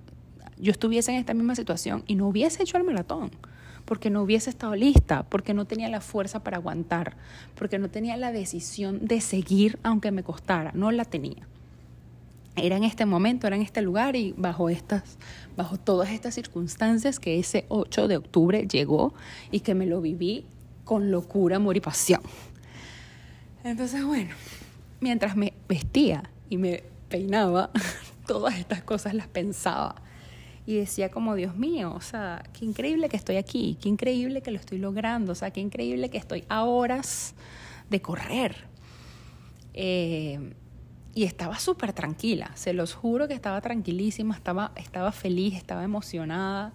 yo estuviese en esta misma situación y no hubiese hecho el maratón, porque no hubiese estado lista, porque no tenía la fuerza para aguantar, porque no tenía la decisión de seguir aunque me costara, no la tenía. Era en este momento, era en este lugar y bajo estas, bajo todas estas circunstancias que ese 8 de octubre llegó y que me lo viví con locura, amor y pasión. Entonces, bueno, mientras me vestía y me peinaba, todas estas cosas las pensaba. Y decía como, Dios mío, o sea, qué increíble que estoy aquí, qué increíble que lo estoy logrando, o sea, qué increíble que estoy a horas de correr. Eh, y estaba súper tranquila, se los juro que estaba tranquilísima, estaba, estaba feliz, estaba emocionada,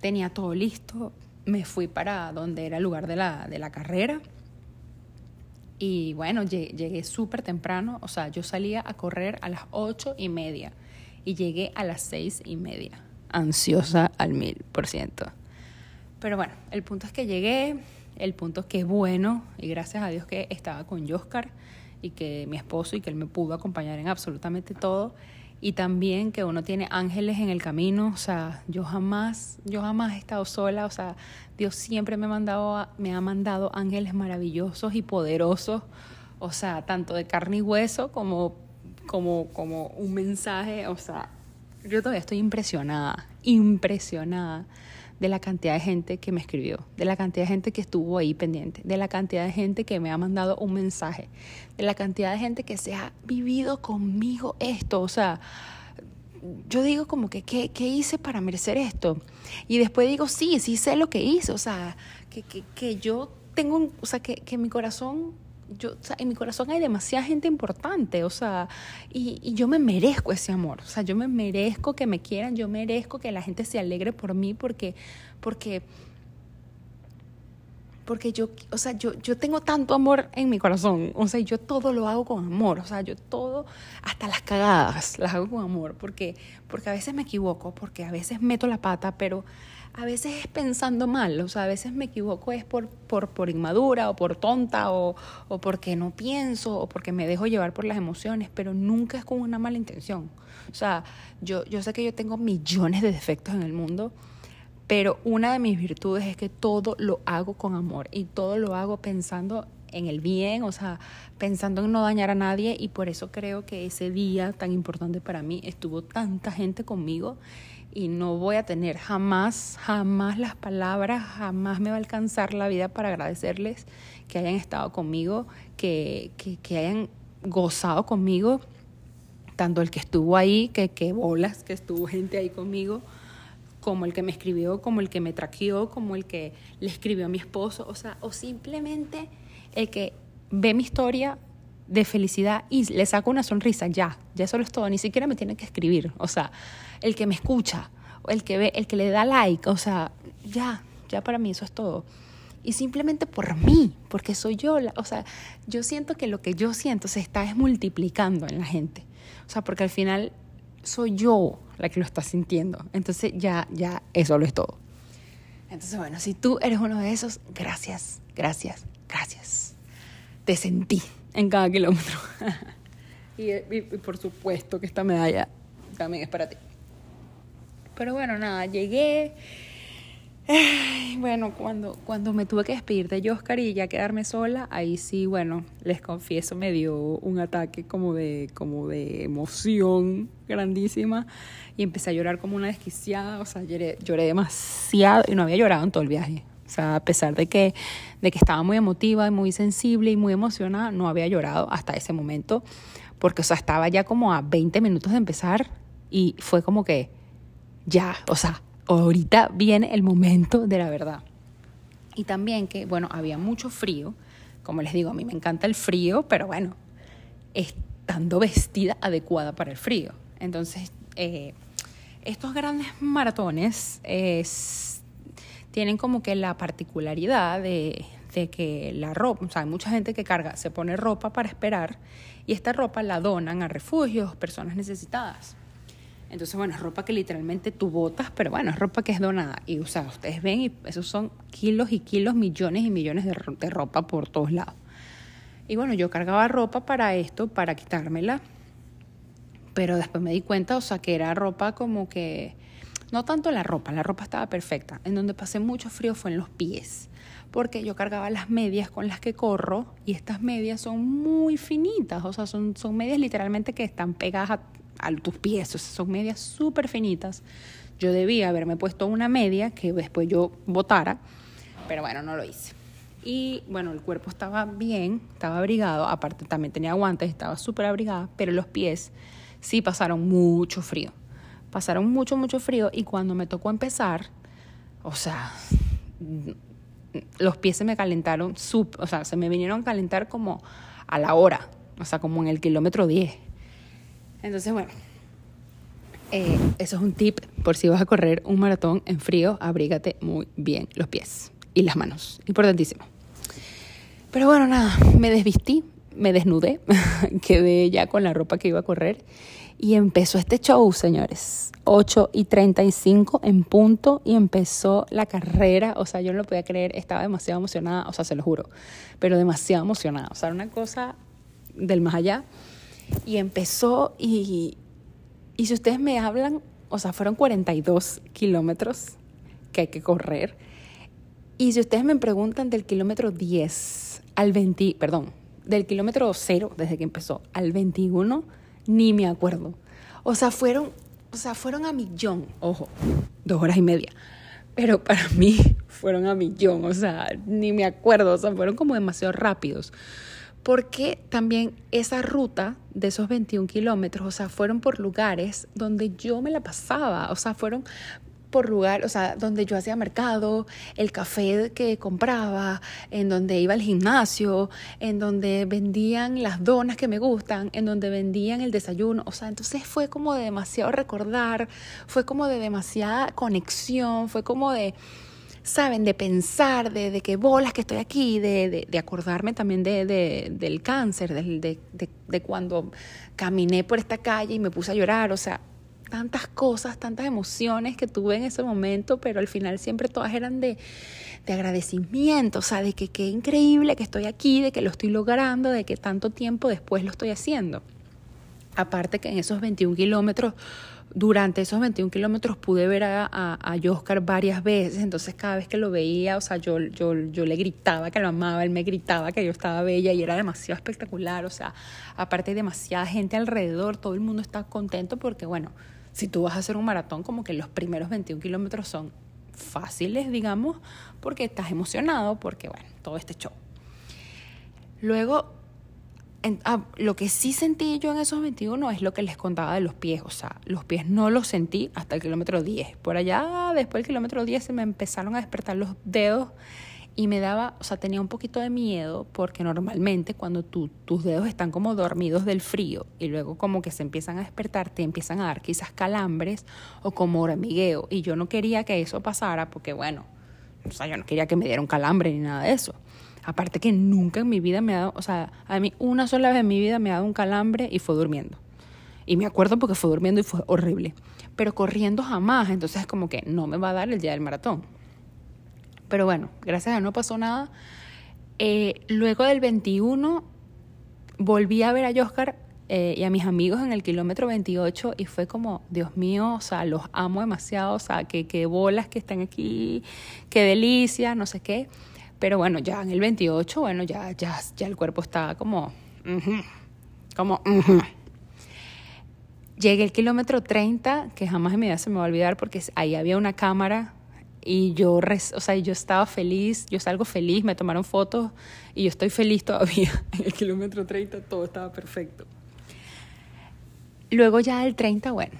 tenía todo listo. Me fui para donde era el lugar de la, de la carrera y bueno, llegué, súper temprano, o sea, yo salía a correr a las ocho y media y llegué a las seis y media, ansiosa al mil por ciento. Pero bueno, el punto es que llegué, el punto es que es bueno y gracias a Dios que estaba con Oscar y que mi esposo y que él me pudo acompañar en absolutamente todo. y también que uno tiene ángeles en el camino, o sea, yo jamás, yo jamás he estado sola, o sea, Dios siempre me ha mandado, me ha mandado ángeles maravillosos y poderosos, o sea, tanto de carne y hueso como, como, como un mensaje, o sea, yo todavía estoy impresionada, impresionada de la cantidad de gente que me escribió, de la cantidad de gente que estuvo ahí pendiente, de la cantidad de gente que me ha mandado un mensaje, de la cantidad de gente que se ha vivido conmigo esto. O sea, yo digo como que, ¿qué, qué hice para merecer esto? Y después digo, sí, sí sé lo que hice. O sea, que, que, que yo tengo, o sea, que, que mi corazón yo, o sea, en mi corazón hay demasiada gente importante, o sea, y, y, yo me merezco ese amor, o sea, yo me merezco que me quieran, yo merezco que la gente se alegre por mí porque, porque, porque yo, o sea, yo, yo tengo tanto amor en mi corazón, o sea, yo todo lo hago con amor, o sea, yo todo, hasta las cagadas, las hago con amor, porque, porque a veces me equivoco, porque a veces meto la pata, pero a veces es pensando mal, o sea, a veces me equivoco es por, por, por inmadura o por tonta o, o, porque no pienso o porque me dejo llevar por las emociones, pero nunca es con una mala intención. O sea, yo, yo sé que yo tengo millones de defectos en el mundo, pero una de mis virtudes es que todo lo hago con amor y todo lo hago pensando en el bien, o sea, pensando en no dañar a nadie y por eso creo que ese día tan importante para mí estuvo tanta gente conmigo y no voy a tener jamás, jamás las palabras, jamás me va a alcanzar la vida para agradecerles que hayan estado conmigo, que, que, que hayan gozado conmigo, tanto el que estuvo ahí, que, que bolas, que estuvo gente ahí conmigo, como el que me escribió, como el que me traqueó, como el que le escribió a mi esposo, o sea, o simplemente el que ve mi historia de felicidad y le saco una sonrisa, ya, ya eso es todo, ni siquiera me tiene que escribir, o sea, el que me escucha, el que ve, el que le da like, o sea, ya, ya para mí eso es todo. Y simplemente por mí, porque soy yo, o sea, yo siento que lo que yo siento se está multiplicando en la gente, o sea, porque al final soy yo la que lo está sintiendo, entonces ya, ya, eso lo es todo. Entonces, bueno, si tú eres uno de esos, gracias, gracias, gracias. Te sentí en cada kilómetro. y, y, por supuesto que esta medalla también es para ti. Pero bueno, nada, llegué. bueno, cuando, cuando me tuve que despedir de Oscar y ya quedarme sola, ahí sí, bueno, les confieso, me dio un ataque como de, como de emoción grandísima y empecé a llorar como una desquiciada, o sea, lloré, lloré demasiado y no había llorado en todo el viaje. O sea, a pesar de que, de que estaba muy emotiva y muy sensible y muy emocionada, no había llorado hasta ese momento, porque, o sea, estaba ya como a 20 minutos de empezar y fue como que, ya, o sea, ahorita viene el momento de la verdad. Y también que, bueno, había mucho frío, como les digo, a mí me encanta el frío, pero bueno, estando vestida adecuada para el frío. Entonces, eh, estos grandes maratones tienen como que la particularidad de, de que la ropa, o sea, hay mucha gente que carga, se pone ropa para esperar y esta ropa la donan a refugios, personas necesitadas. Entonces, bueno, es ropa que literalmente tú botas, pero bueno, es ropa que es donada. Y, o sea, ustedes ven, y esos son kilos y kilos, millones y millones de, de ropa por todos lados. Y bueno, yo cargaba ropa para esto, para quitármela, pero después me di cuenta, o sea, que era ropa como que, no tanto la ropa, la ropa estaba perfecta. En donde pasé mucho frío fue en los pies, porque yo cargaba las medias con las que corro y estas medias son muy finitas, o sea, son, son medias literalmente que están pegadas a a tus pies, o sea, son medias súper finitas. Yo debía haberme puesto una media que después yo botara, pero bueno, no lo hice. Y bueno, el cuerpo estaba bien, estaba abrigado, aparte también tenía guantes, estaba súper abrigada, pero los pies sí pasaron mucho frío. Pasaron mucho, mucho frío y cuando me tocó empezar, o sea, los pies se me calentaron, o sea, se me vinieron a calentar como a la hora, o sea, como en el kilómetro 10. Entonces, bueno, eh, eso es un tip por si vas a correr un maratón en frío, abrígate muy bien los pies y las manos, importantísimo. Pero bueno, nada, me desvistí, me desnudé, quedé ya con la ropa que iba a correr y empezó este show, señores. 8 y 35 en punto y empezó la carrera. O sea, yo no lo podía creer, estaba demasiado emocionada, o sea, se lo juro, pero demasiado emocionada. O sea, una cosa del más allá. Y empezó y, Y si ustedes me hablan, o sea, fueron 42 kilómetros que hay que correr. Y si ustedes me preguntan del kilómetro 10 al 20, perdón, del kilómetro 0 desde que empezó al 21, ni me acuerdo. O sea, fueron, o sea, fueron a millón, ojo, dos horas y media. Pero para mí fueron a millón, o sea, ni me acuerdo, o sea, fueron como demasiado rápidos. Porque también esa ruta de esos 21 kilómetros, o sea, fueron por lugares donde yo me la pasaba, o sea, fueron por lugar, o sea, donde yo hacía mercado, el café que compraba, en donde iba al gimnasio, en donde vendían las donas que me gustan, en donde vendían el desayuno, o sea, entonces fue como de demasiado recordar, fue como de demasiada conexión, fue como de, saben, de pensar, de, de que bolas que estoy aquí, de, de, acordarme también de, del cáncer, de, cuando caminé por esta calle y me puse a llorar, o sea, tantas cosas, tantas emociones que tuve en ese momento, pero al final siempre todas eran de, de agradecimiento, o sea, de que qué increíble que estoy aquí, de que lo estoy logrando, de que tanto tiempo después lo estoy haciendo. Aparte que en esos 21 kilómetros, durante esos 21 kilómetros pude ver a, a, Oscar varias veces, entonces cada vez que lo veía, o sea, yo, yo, yo le gritaba que lo amaba, él me gritaba que yo estaba bella y era demasiado espectacular, o sea, aparte hay demasiada gente alrededor, todo el mundo está contento porque, bueno, si tú vas a hacer un maratón, como que los primeros 21 kilómetros son fáciles, digamos, porque estás emocionado, porque, bueno, todo este show. Luego, ah, lo que sí sentí yo en esos 21 es lo que les contaba de los pies. O sea, los pies no los sentí hasta el kilómetro 10. Por allá, después del kilómetro 10, se me empezaron a despertar los dedos y me daba, o sea, tenía un poquito de miedo porque normalmente cuando tus dedos están como dormidos del frío y luego como que se empiezan a despertar, te empiezan a dar quizás calambres o como hormigueo y yo no quería que eso pasara porque bueno, o sea, yo no quería que me diera un calambre ni nada de eso. Aparte que nunca en mi vida me ha dado, o sea, a mí una sola vez en mi vida me ha dado un calambre y fue durmiendo. Y me acuerdo porque fue durmiendo y fue horrible. Pero corriendo jamás, entonces es como que no me va a dar el día del maratón. Pero bueno, gracias a Dios no pasó nada. Eh, luego del 21 volví a ver a Oscar eh, y a mis amigos en el kilómetro 28 y fue como, Dios mío, o sea, los amo demasiado, o sea, que, que bolas que están aquí, qué delicia, no sé qué. Pero bueno, ya en el 28, bueno, ya, ya, ya el cuerpo está como, como, Llegué al kilómetro 30, que jamás en mi vida se me va a olvidar porque ahí había una cámara y yo, o sea, yo estaba feliz, yo salgo feliz, me tomaron fotos y yo estoy feliz todavía. En el kilómetro 30 todo estaba perfecto. Luego ya el 30, bueno,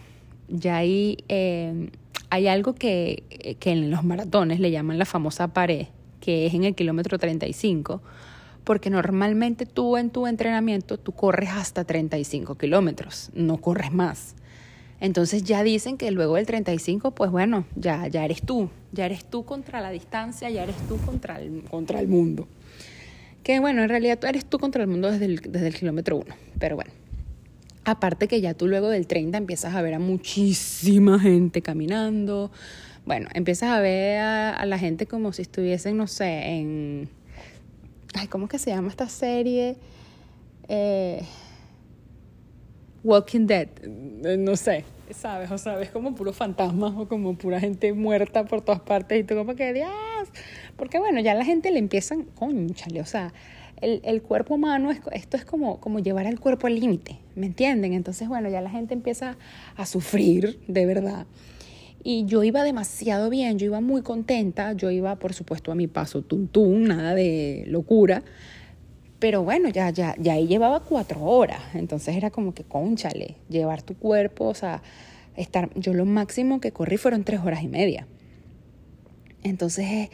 ya ahí eh, hay algo que, que en los maratones le llaman la famosa pared, que es en el kilómetro 35, porque normalmente tú en tu entrenamiento tú corres hasta 35 kilómetros, no corres más. Entonces ya dicen que luego del 35, pues bueno, ya, ya eres tú, ya eres tú contra la distancia, ya eres tú contra el, contra el mundo. Que bueno, en realidad tú eres tú contra el mundo desde el, desde el kilómetro uno, pero bueno. Aparte que ya tú luego del 30 empiezas a ver a muchísima gente caminando. Bueno, empiezas a ver a, la gente como si estuviesen, no sé, en... Ay, ¿cómo que se llama esta serie? Eh, Walking Dead, eh, no sé, ¿sabes? O sea, como puros fantasmas o como pura gente muerta por todas partes y tú como que, Dios, porque bueno, ya la gente le empiezan, conchale, o sea, el, el cuerpo humano, es, esto es como, como llevar al cuerpo al límite, ¿me entienden? Entonces, bueno, ya la gente empieza a sufrir, de verdad. Y yo iba demasiado bien, yo iba muy contenta, yo iba, por supuesto, a mi paso tum nada de locura, pero bueno, ya, ya, ya ahí llevaba cuatro horas, entonces era como que, conchale, llevar tu cuerpo, o sea, estar, yo lo máximo que corrí fueron tres horas y media. Entonces,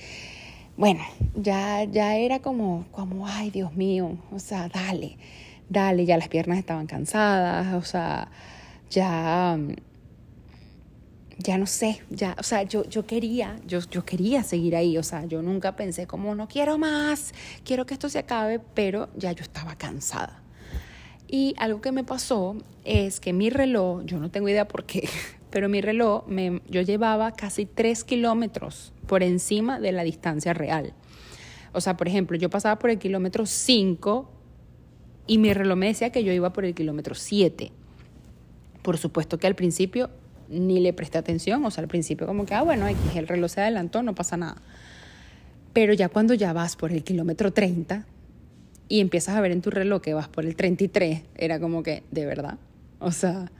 bueno, ya, ya era como, como, ay, Dios mío, o sea, dale, dale, ya las piernas estaban cansadas, o sea, ya ya no sé, ya, o sea, yo, yo quería, yo, yo quería seguir ahí, o sea, yo nunca pensé como, no quiero más, quiero que esto se acabe, pero ya yo estaba cansada. Y algo que me pasó es que mi reloj, yo no tengo idea por qué, pero mi reloj, me, yo llevaba casi tres kilómetros por encima de la distancia real. O sea, por ejemplo, yo pasaba por el kilómetro 5 y mi reloj me decía que yo iba por el kilómetro 7 Por supuesto que al principio ni le presté atención, o sea, al principio como que, ah, bueno, X, el reloj se adelantó, no pasa nada. Pero ya cuando ya vas por el kilómetro 30 y empiezas a ver en tu reloj que vas por el 33, era como que, de verdad, o sea,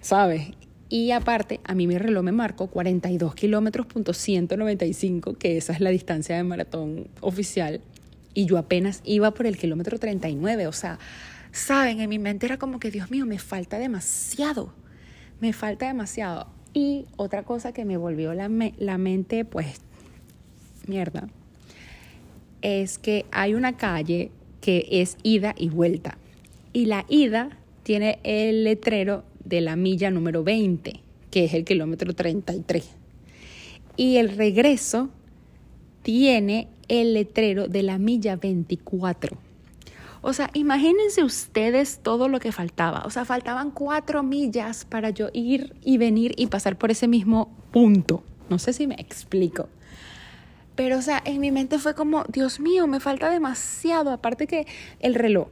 ¿sabes? Y aparte, a mí mi reloj me marcó 42 kilómetros punto 195, que esa es la distancia de maratón oficial, y yo apenas iba por el kilómetro 39, o sea, ¿saben? En mi mente era como que, Dios mío, me falta demasiado, me falta demasiado. Y otra cosa que me volvió la, la mente, pues, mierda, es que hay una calle que es ida y vuelta. Y la ida tiene el letrero de la milla número 20, que es el kilómetro 33. Y el regreso tiene el letrero de la milla 24. O sea, imagínense ustedes todo lo que faltaba. O sea, faltaban cuatro millas para yo ir y venir y pasar por ese mismo punto. No sé si me explico. Pero, o sea, en mi mente fue como, Dios mío, me falta demasiado. Aparte que el reloj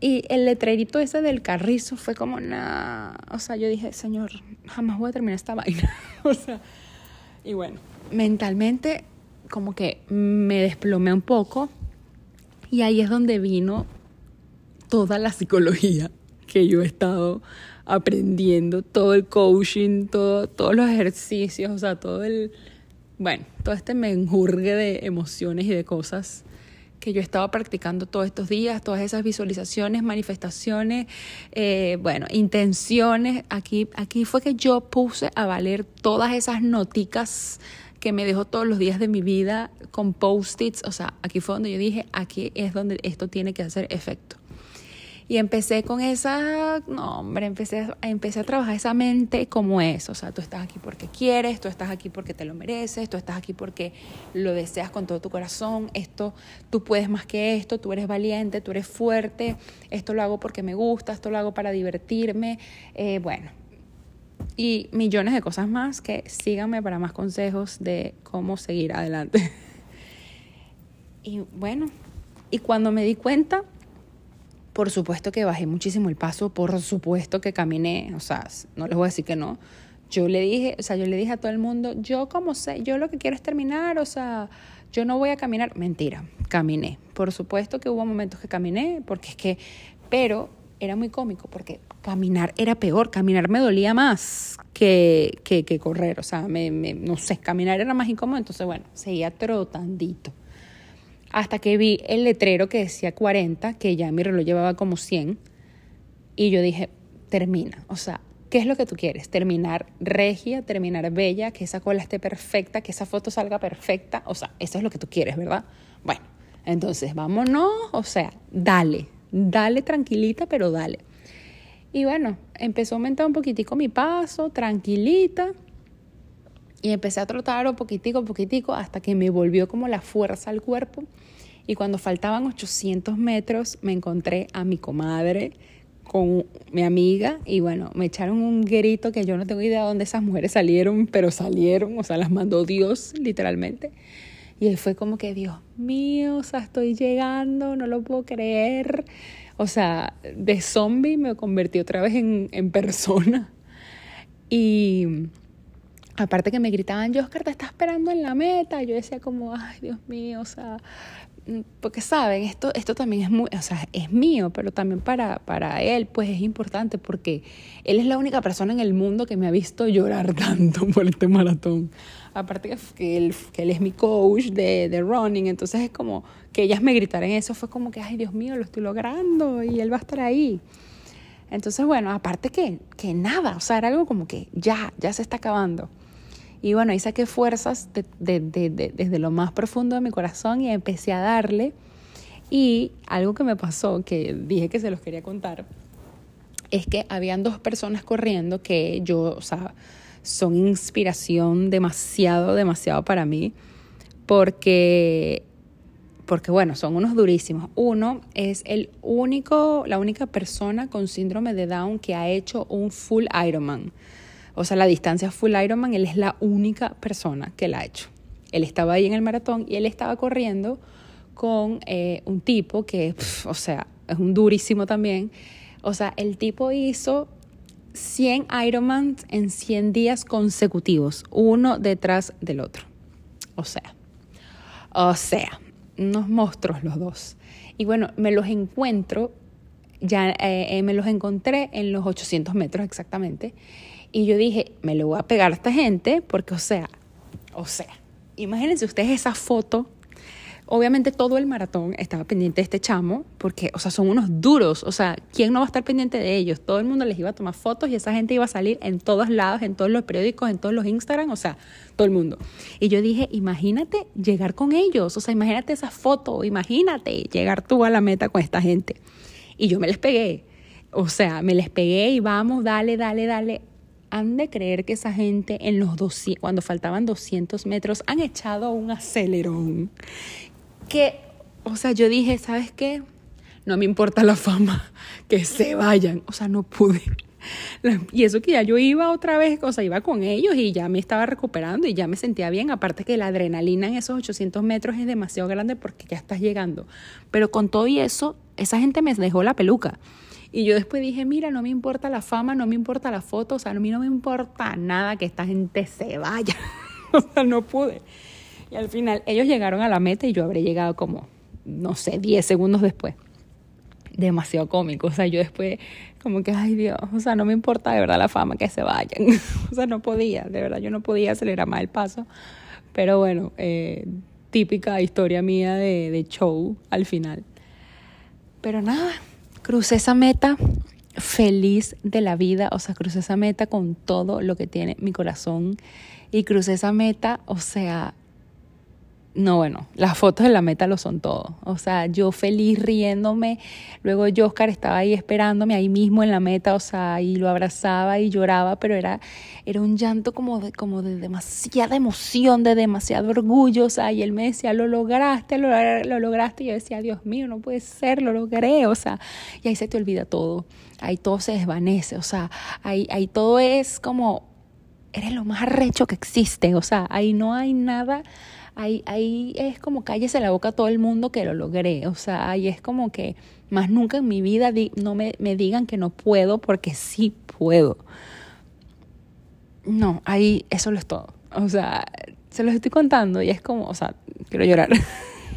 y el letrerito ese del carrizo fue como, nada. O sea, yo dije, Señor, jamás voy a terminar esta vaina. o sea, y bueno, mentalmente como que me desplomé un poco. Y ahí es donde vino toda la psicología que yo he estado aprendiendo, todo el coaching, todo, todos los ejercicios, o sea, todo el bueno, todo este menjurgue de emociones y de cosas que yo estaba practicando todos estos días, todas esas visualizaciones, manifestaciones, eh, bueno, intenciones. Aquí, aquí fue que yo puse a valer todas esas noticas que me dejó todos los días de mi vida con post-its. O sea, aquí fue donde yo dije, aquí es donde esto tiene que hacer efecto. Y empecé con esa, no, hombre, empecé, empecé a trabajar esa mente como es. O sea, tú estás aquí porque quieres, tú estás aquí porque te lo mereces, tú estás aquí porque lo deseas con todo tu corazón. Esto, tú puedes más que esto, tú eres valiente, tú eres fuerte. Esto lo hago porque me gusta, esto lo hago para divertirme. Eh, bueno, y millones de cosas más que síganme para más consejos de cómo seguir adelante. y bueno, y cuando me di cuenta, por supuesto que bajé muchísimo el paso, por supuesto que caminé, o sea, no les voy a decir que no. Yo le dije, o sea, yo le dije a todo el mundo, yo como sé, yo lo que quiero es terminar, o sea, yo no voy a caminar. Mentira, caminé. Por supuesto que hubo momentos que caminé, porque es que, pero era muy cómico, porque caminar era peor, caminar me dolía más que, que, correr, o sea, me, me, no sé, caminar era más incómodo, entonces bueno, seguía trotandito hasta que vi el letrero que decía 40, que ya mi reloj llevaba como 100, y yo dije, termina, o sea, ¿qué es lo que tú quieres? Terminar regia, terminar bella, que esa cola esté perfecta, que esa foto salga perfecta, o sea, eso es lo que tú quieres, ¿verdad? Bueno, entonces vámonos, o sea, dale, dale tranquilita, pero dale. Y bueno, empezó a aumentar un poquitico mi paso, tranquilita, y empecé a trotar un poquitico, poquitico, hasta que me volvió como la fuerza al cuerpo. Y cuando faltaban 800 metros, me encontré a mi comadre con mi amiga y bueno, me echaron un grito que yo no tengo idea de dónde esas mujeres salieron, pero salieron, o sea, las mandó Dios literalmente. Y él fue como que, Dios mío, o sea, estoy llegando, no lo puedo creer. O sea, de zombie me convertí otra vez en, en persona. Y aparte que me gritaban, Oscar, te está esperando en la meta. Yo decía como, ay, Dios mío, o sea, mm, porque saben, esto, esto también es muy, o sea, es mío, pero también para, para él, pues es importante porque él es la única persona en el mundo que me ha visto llorar tanto por este maratón. Aparte que él, que él es mi coach de, de running, entonces es como que ellas me gritaran eso, fue como que, ay, Dios mío, lo estoy logrando y él va a estar ahí. Entonces, bueno, aparte que, que nada, o sea, era algo como que ya, ya se está acabando. Y bueno, ahí saqué fuerzas desde lo más profundo de mi corazón y empecé a darle. Y algo que me pasó, que dije que se los quería contar, es que habían dos personas corriendo que yo, o sea, son inspiración demasiado, demasiado para mí, porque, porque bueno, son unos durísimos. Uno es el único, la única persona con síndrome de Down que ha hecho un full Ironman. O sea, la distancia full Ironman, él es la única persona que la ha hecho. Él estaba ahí en el maratón y él estaba corriendo con eh, un tipo que, o sea, es un durísimo también. O sea, el tipo hizo 100 Ironman en 100 días consecutivos, uno detrás del otro. O sea, o sea, unos monstruos los dos. Y bueno, me los encuentro, ya eh, eh, me los encontré en los 800 metros exactamente. Y yo dije, me lo voy a pegar a esta gente porque, o sea, o sea, imagínense ustedes esa foto Obviamente todo el maratón estaba pendiente de este chamo, porque, o sea, son unos duros, o sea, ¿quién no va a estar pendiente de ellos? Todo el mundo les iba a tomar fotos y esa gente iba a salir en todos lados, en todos los periódicos, en todos los Instagram, o sea, todo el mundo. Y yo dije, imagínate llegar con ellos, o sea, imagínate esa foto, imagínate llegar tú a la meta con esta gente. Y yo me les pegué, o sea, me les pegué y vamos, dale, dale, dale han de creer que esa gente en los 200, cuando faltaban 200 metros han echado un acelerón que, o sea, yo dije, ¿sabes qué? No me importa la fama, que se vayan. O sea, no pude. Y eso que ya yo iba otra vez, o sea, iba con ellos y ya me estaba recuperando y ya me sentía bien. Aparte que la adrenalina en esos 800 metros es demasiado grande porque ya estás llegando. Pero con todo y eso, esa gente me dejó la peluca. Y yo después dije, mira, no me importa la fama, no me importa la foto, o sea, a mí no me importa nada que esta gente se vaya. o sea, no pude. Y al final ellos llegaron a la meta y yo habré llegado como, no sé, 10 segundos después. Demasiado cómico. O sea, yo después como que, ay Dios, o sea, no me importa de verdad la fama que se vayan. o sea, no podía, de verdad, yo no podía acelerar más el paso. Pero bueno, eh, típica historia mía de, de show al final. Pero nada, crucé esa meta feliz de la vida, o sea, crucé esa meta con todo lo que tiene mi corazón y crucé esa meta, o sea, no, bueno, las fotos de la meta lo son todo. O sea, yo feliz riéndome. Luego Oscar estaba ahí esperándome ahí mismo en la meta, o sea, y lo abrazaba y lloraba, pero era, era un llanto como de, como de demasiada emoción, de demasiado orgullo. O sea, y él me decía, lo lograste, lo, lo lograste. Y yo decía, Dios mío, no puede ser, lo logré. O sea, y ahí se te olvida todo. Ahí todo se desvanece. O sea, ahí, ahí todo es como, eres lo más arrecho que existe. O sea, ahí no hay nada ahí, ahí es como cállese la boca a todo el mundo que lo logré. O sea, ahí es como que más nunca en mi vida no me, me digan que no puedo porque sí puedo. No, ahí eso lo es todo. O sea, se los estoy contando y es como, o sea, quiero llorar.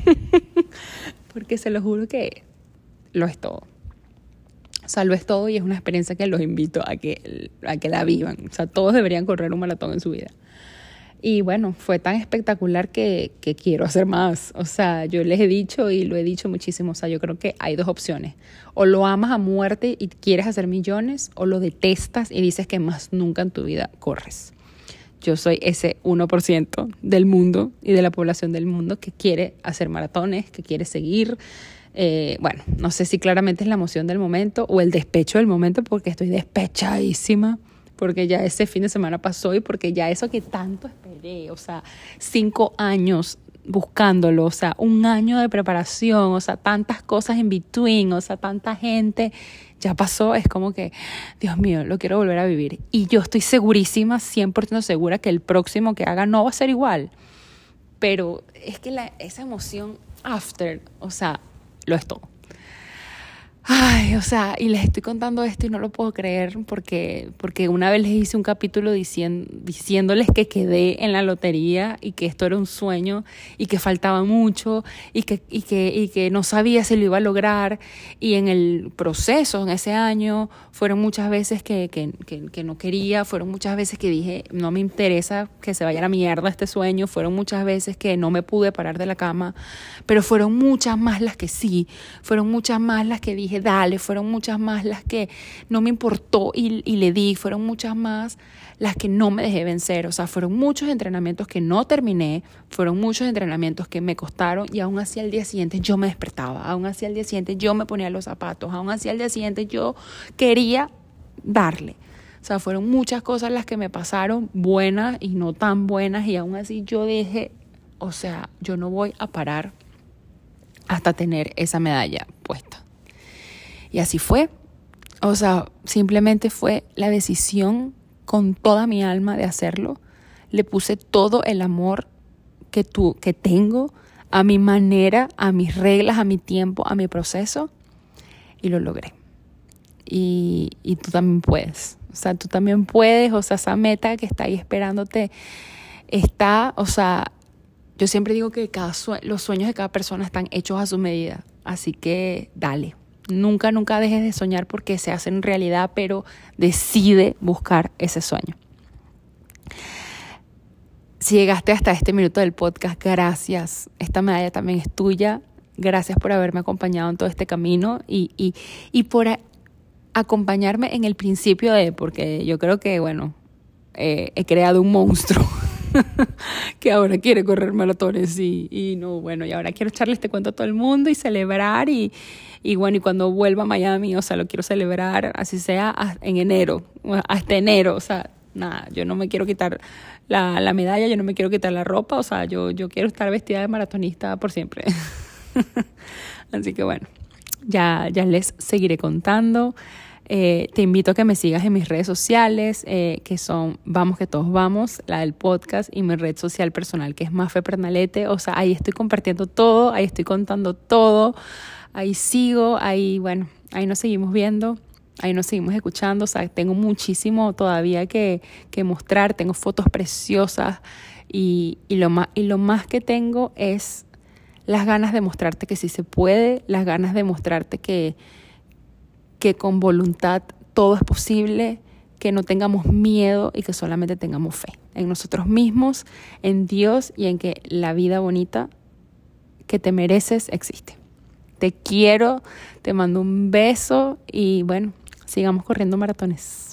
porque se lo juro que lo es todo. O sea, lo es todo y es una experiencia que los invito a que, a que la vivan. O sea, todos deberían correr un maratón en su vida. Y bueno, fue tan espectacular que, quiero hacer más. O sea, yo les he dicho y lo he dicho muchísimo. O sea, yo creo que hay dos opciones. O lo amas a muerte y quieres hacer millones, o lo detestas y dices que más nunca en tu vida corres. Yo soy ese 1% del mundo y de la población del mundo que quiere hacer maratones, que quiere seguir. Eh, bueno, no sé si claramente es la emoción del momento o el despecho del momento porque estoy despechadísima porque ya ese fin de semana pasó y porque ya eso que tanto esperé, o sea, cinco años buscándolo, o sea, un año de preparación, o sea, tantas cosas en between, o sea, tanta gente, ya pasó, es como que, Dios mío, lo quiero volver a vivir. Y yo estoy segurísima, 100% segura que el próximo que haga no va a ser igual. Pero es que la, esa emoción after, o sea, lo es todo. Ay, o sea, y les estoy contando esto y no lo puedo creer porque, porque una vez les hice un capítulo diciendo, diciéndoles que quedé en la lotería y que esto era un sueño y que faltaba mucho y que, y que, y que no sabía si lo iba a lograr. Y en el proceso, en ese año, fueron muchas veces que, que, que, que no quería, fueron muchas veces que dije, no me interesa que se vaya a la mierda este sueño, fueron muchas veces que no me pude parar de la cama, pero fueron muchas más las que sí, fueron muchas más las que dije, dale, fueron muchas más las que no me importó y, y le di, fueron muchas más las que no me dejé vencer, o sea, fueron muchos entrenamientos que no terminé, fueron muchos entrenamientos que me costaron y aún así al día siguiente yo me despertaba, aún así al día siguiente yo me ponía los zapatos, aún así al día siguiente yo quería darle. O sea, fueron muchas cosas las que me pasaron, buenas y no tan buenas, y aún así yo dije, o sea, yo no voy a parar hasta tener esa medalla puesta. Y así fue. O sea, simplemente fue la decisión con toda mi alma de hacerlo. Le puse todo el amor que, tú, que tengo a mi manera, a mis reglas, a mi tiempo, a mi proceso y lo logré. y, y tú también puedes. O sea, tú también puedes, o sea, esa meta que está ahí esperándote está, o sea, yo siempre digo que cada los sueños de cada persona están hechos a su medida, así que dale. Nunca, nunca dejes de soñar porque se hacen realidad, pero decide buscar ese sueño. Si llegaste hasta este minuto del podcast, gracias. Esta medalla también es tuya. Gracias por haberme acompañado en todo este camino y, y, y por acompañarme en el principio de, porque yo creo que, bueno, eh, he creado un monstruo que ahora quiere correr maratones y, y, no, bueno, y ahora quiero echarle este cuento a todo el mundo y celebrar y, y bueno, y cuando vuelva a Miami, o sea, lo quiero celebrar, así sea en enero, hasta enero, o sea, nada, yo no me quiero quitar la, la medalla, yo no me quiero quitar la ropa, o sea, yo, yo quiero estar vestida de maratonista por siempre. Así que bueno, ya, ya les seguiré contando. Eh, te invito a que me sigas en mis redes sociales, eh, que son Vamos que todos vamos, la del podcast, y mi red social personal, que es Mafe Pernalete. O sea, ahí estoy compartiendo todo, ahí estoy contando todo, ahí sigo, ahí, bueno, ahí nos seguimos viendo ahí nos seguimos escuchando, o sea, tengo muchísimo todavía que, mostrar, tengo fotos preciosas y, lo más, y lo más que tengo es las ganas de mostrarte que sí se puede, las ganas de mostrarte que con voluntad todo es posible, que no tengamos miedo y que solamente tengamos fe en nosotros mismos, en Dios y en que la vida bonita que te mereces existe. Te quiero, te mando un beso y bueno, sigamos corriendo maratones.